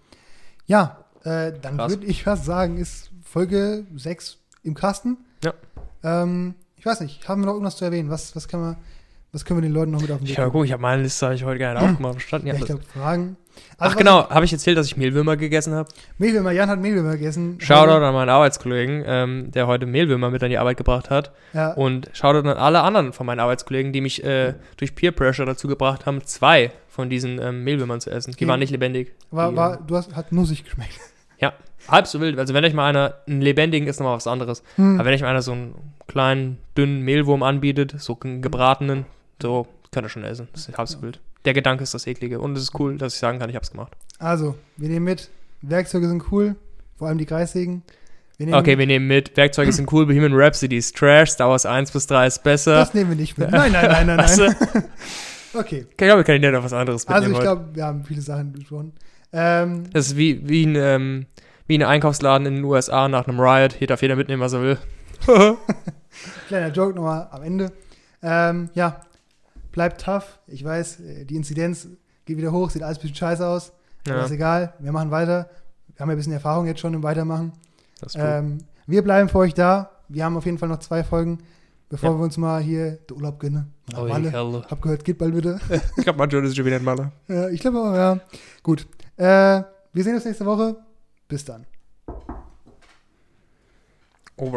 Ja, äh, dann würde ich fast sagen, ist Folge 6 im Kasten. Ja. Ähm, ich weiß nicht, haben wir noch irgendwas zu erwähnen? Was, was kann man, Was können wir den Leuten noch mit auf den Ich Weg habe geben? guck, ich habe meine Liste hab ich heute gar nicht aufgemacht. Verstanden? Ja, Ja, ich glaube, Fragen. Ach was genau, habe ich erzählt, dass ich Mehlwürmer gegessen habe? Mehlwürmer, Jan hat Mehlwürmer gegessen. Shoutout an meinen Arbeitskollegen, ähm, der heute Mehlwürmer mit an die Arbeit gebracht hat. Ja, Und Shoutout an alle anderen von meinen Arbeitskollegen, die mich äh, durch Peer Pressure dazu gebracht haben, zwei von diesen ähm, Mehlwürmern zu essen. Die Die- waren nicht lebendig. war, die, war, du hast, hat nussig geschmeckt. Halb so wild. Also wenn euch mal einer einen lebendigen ist, nochmal was anderes. Hm. Aber wenn euch mal einer so einen kleinen, dünnen Mehlwurm anbietet, so einen gebratenen, so könnt ihr schon essen. Das ist halb so wild. Der Gedanke ist das Eklige. Und es ist cool, dass ich sagen kann, ich hab's gemacht. Also, wir nehmen mit, Werkzeuge sind cool, vor allem die Kreissägen. Wir Okay, wir nehmen mit. Werkzeuge sind cool, Bohemian Rhapsody ist Trash, Star Wars 1 bis 3 ist besser. Das nehmen wir nicht mit. Nein, nein, nein, nein, nein. du? Okay, Ich glaube, wir können ja noch was anderes also mitnehmen ich heute. glaube, wir haben viele Sachen besprochen. Ähm, Das ist wie, wie, ein, ähm, wie ein Einkaufsladen in den USA nach einem Riot. Hier darf jeder mitnehmen, was er will. kleiner Joke nochmal am Ende. Ähm, ja, bleibt tough. Ich weiß, äh, die Inzidenz geht wieder hoch, sieht alles ein bisschen scheiße aus. Aber ja, ist egal, wir machen weiter. Wir haben ja ein bisschen Erfahrung jetzt schon im Weitermachen. das ist cool. Ähm, wir bleiben für euch da. Wir haben auf jeden Fall noch zwei Folgen, bevor Ja. wir uns mal hier den Urlaub gönnen. Nach Oh, Malle. Helle. Hab gehört, geht bald wieder. Ich glaube, Mancho ist schon wieder ein Maler. ja, ich glaube auch, ja. Gut. Äh, wir sehen uns nächste Woche. Bis dann.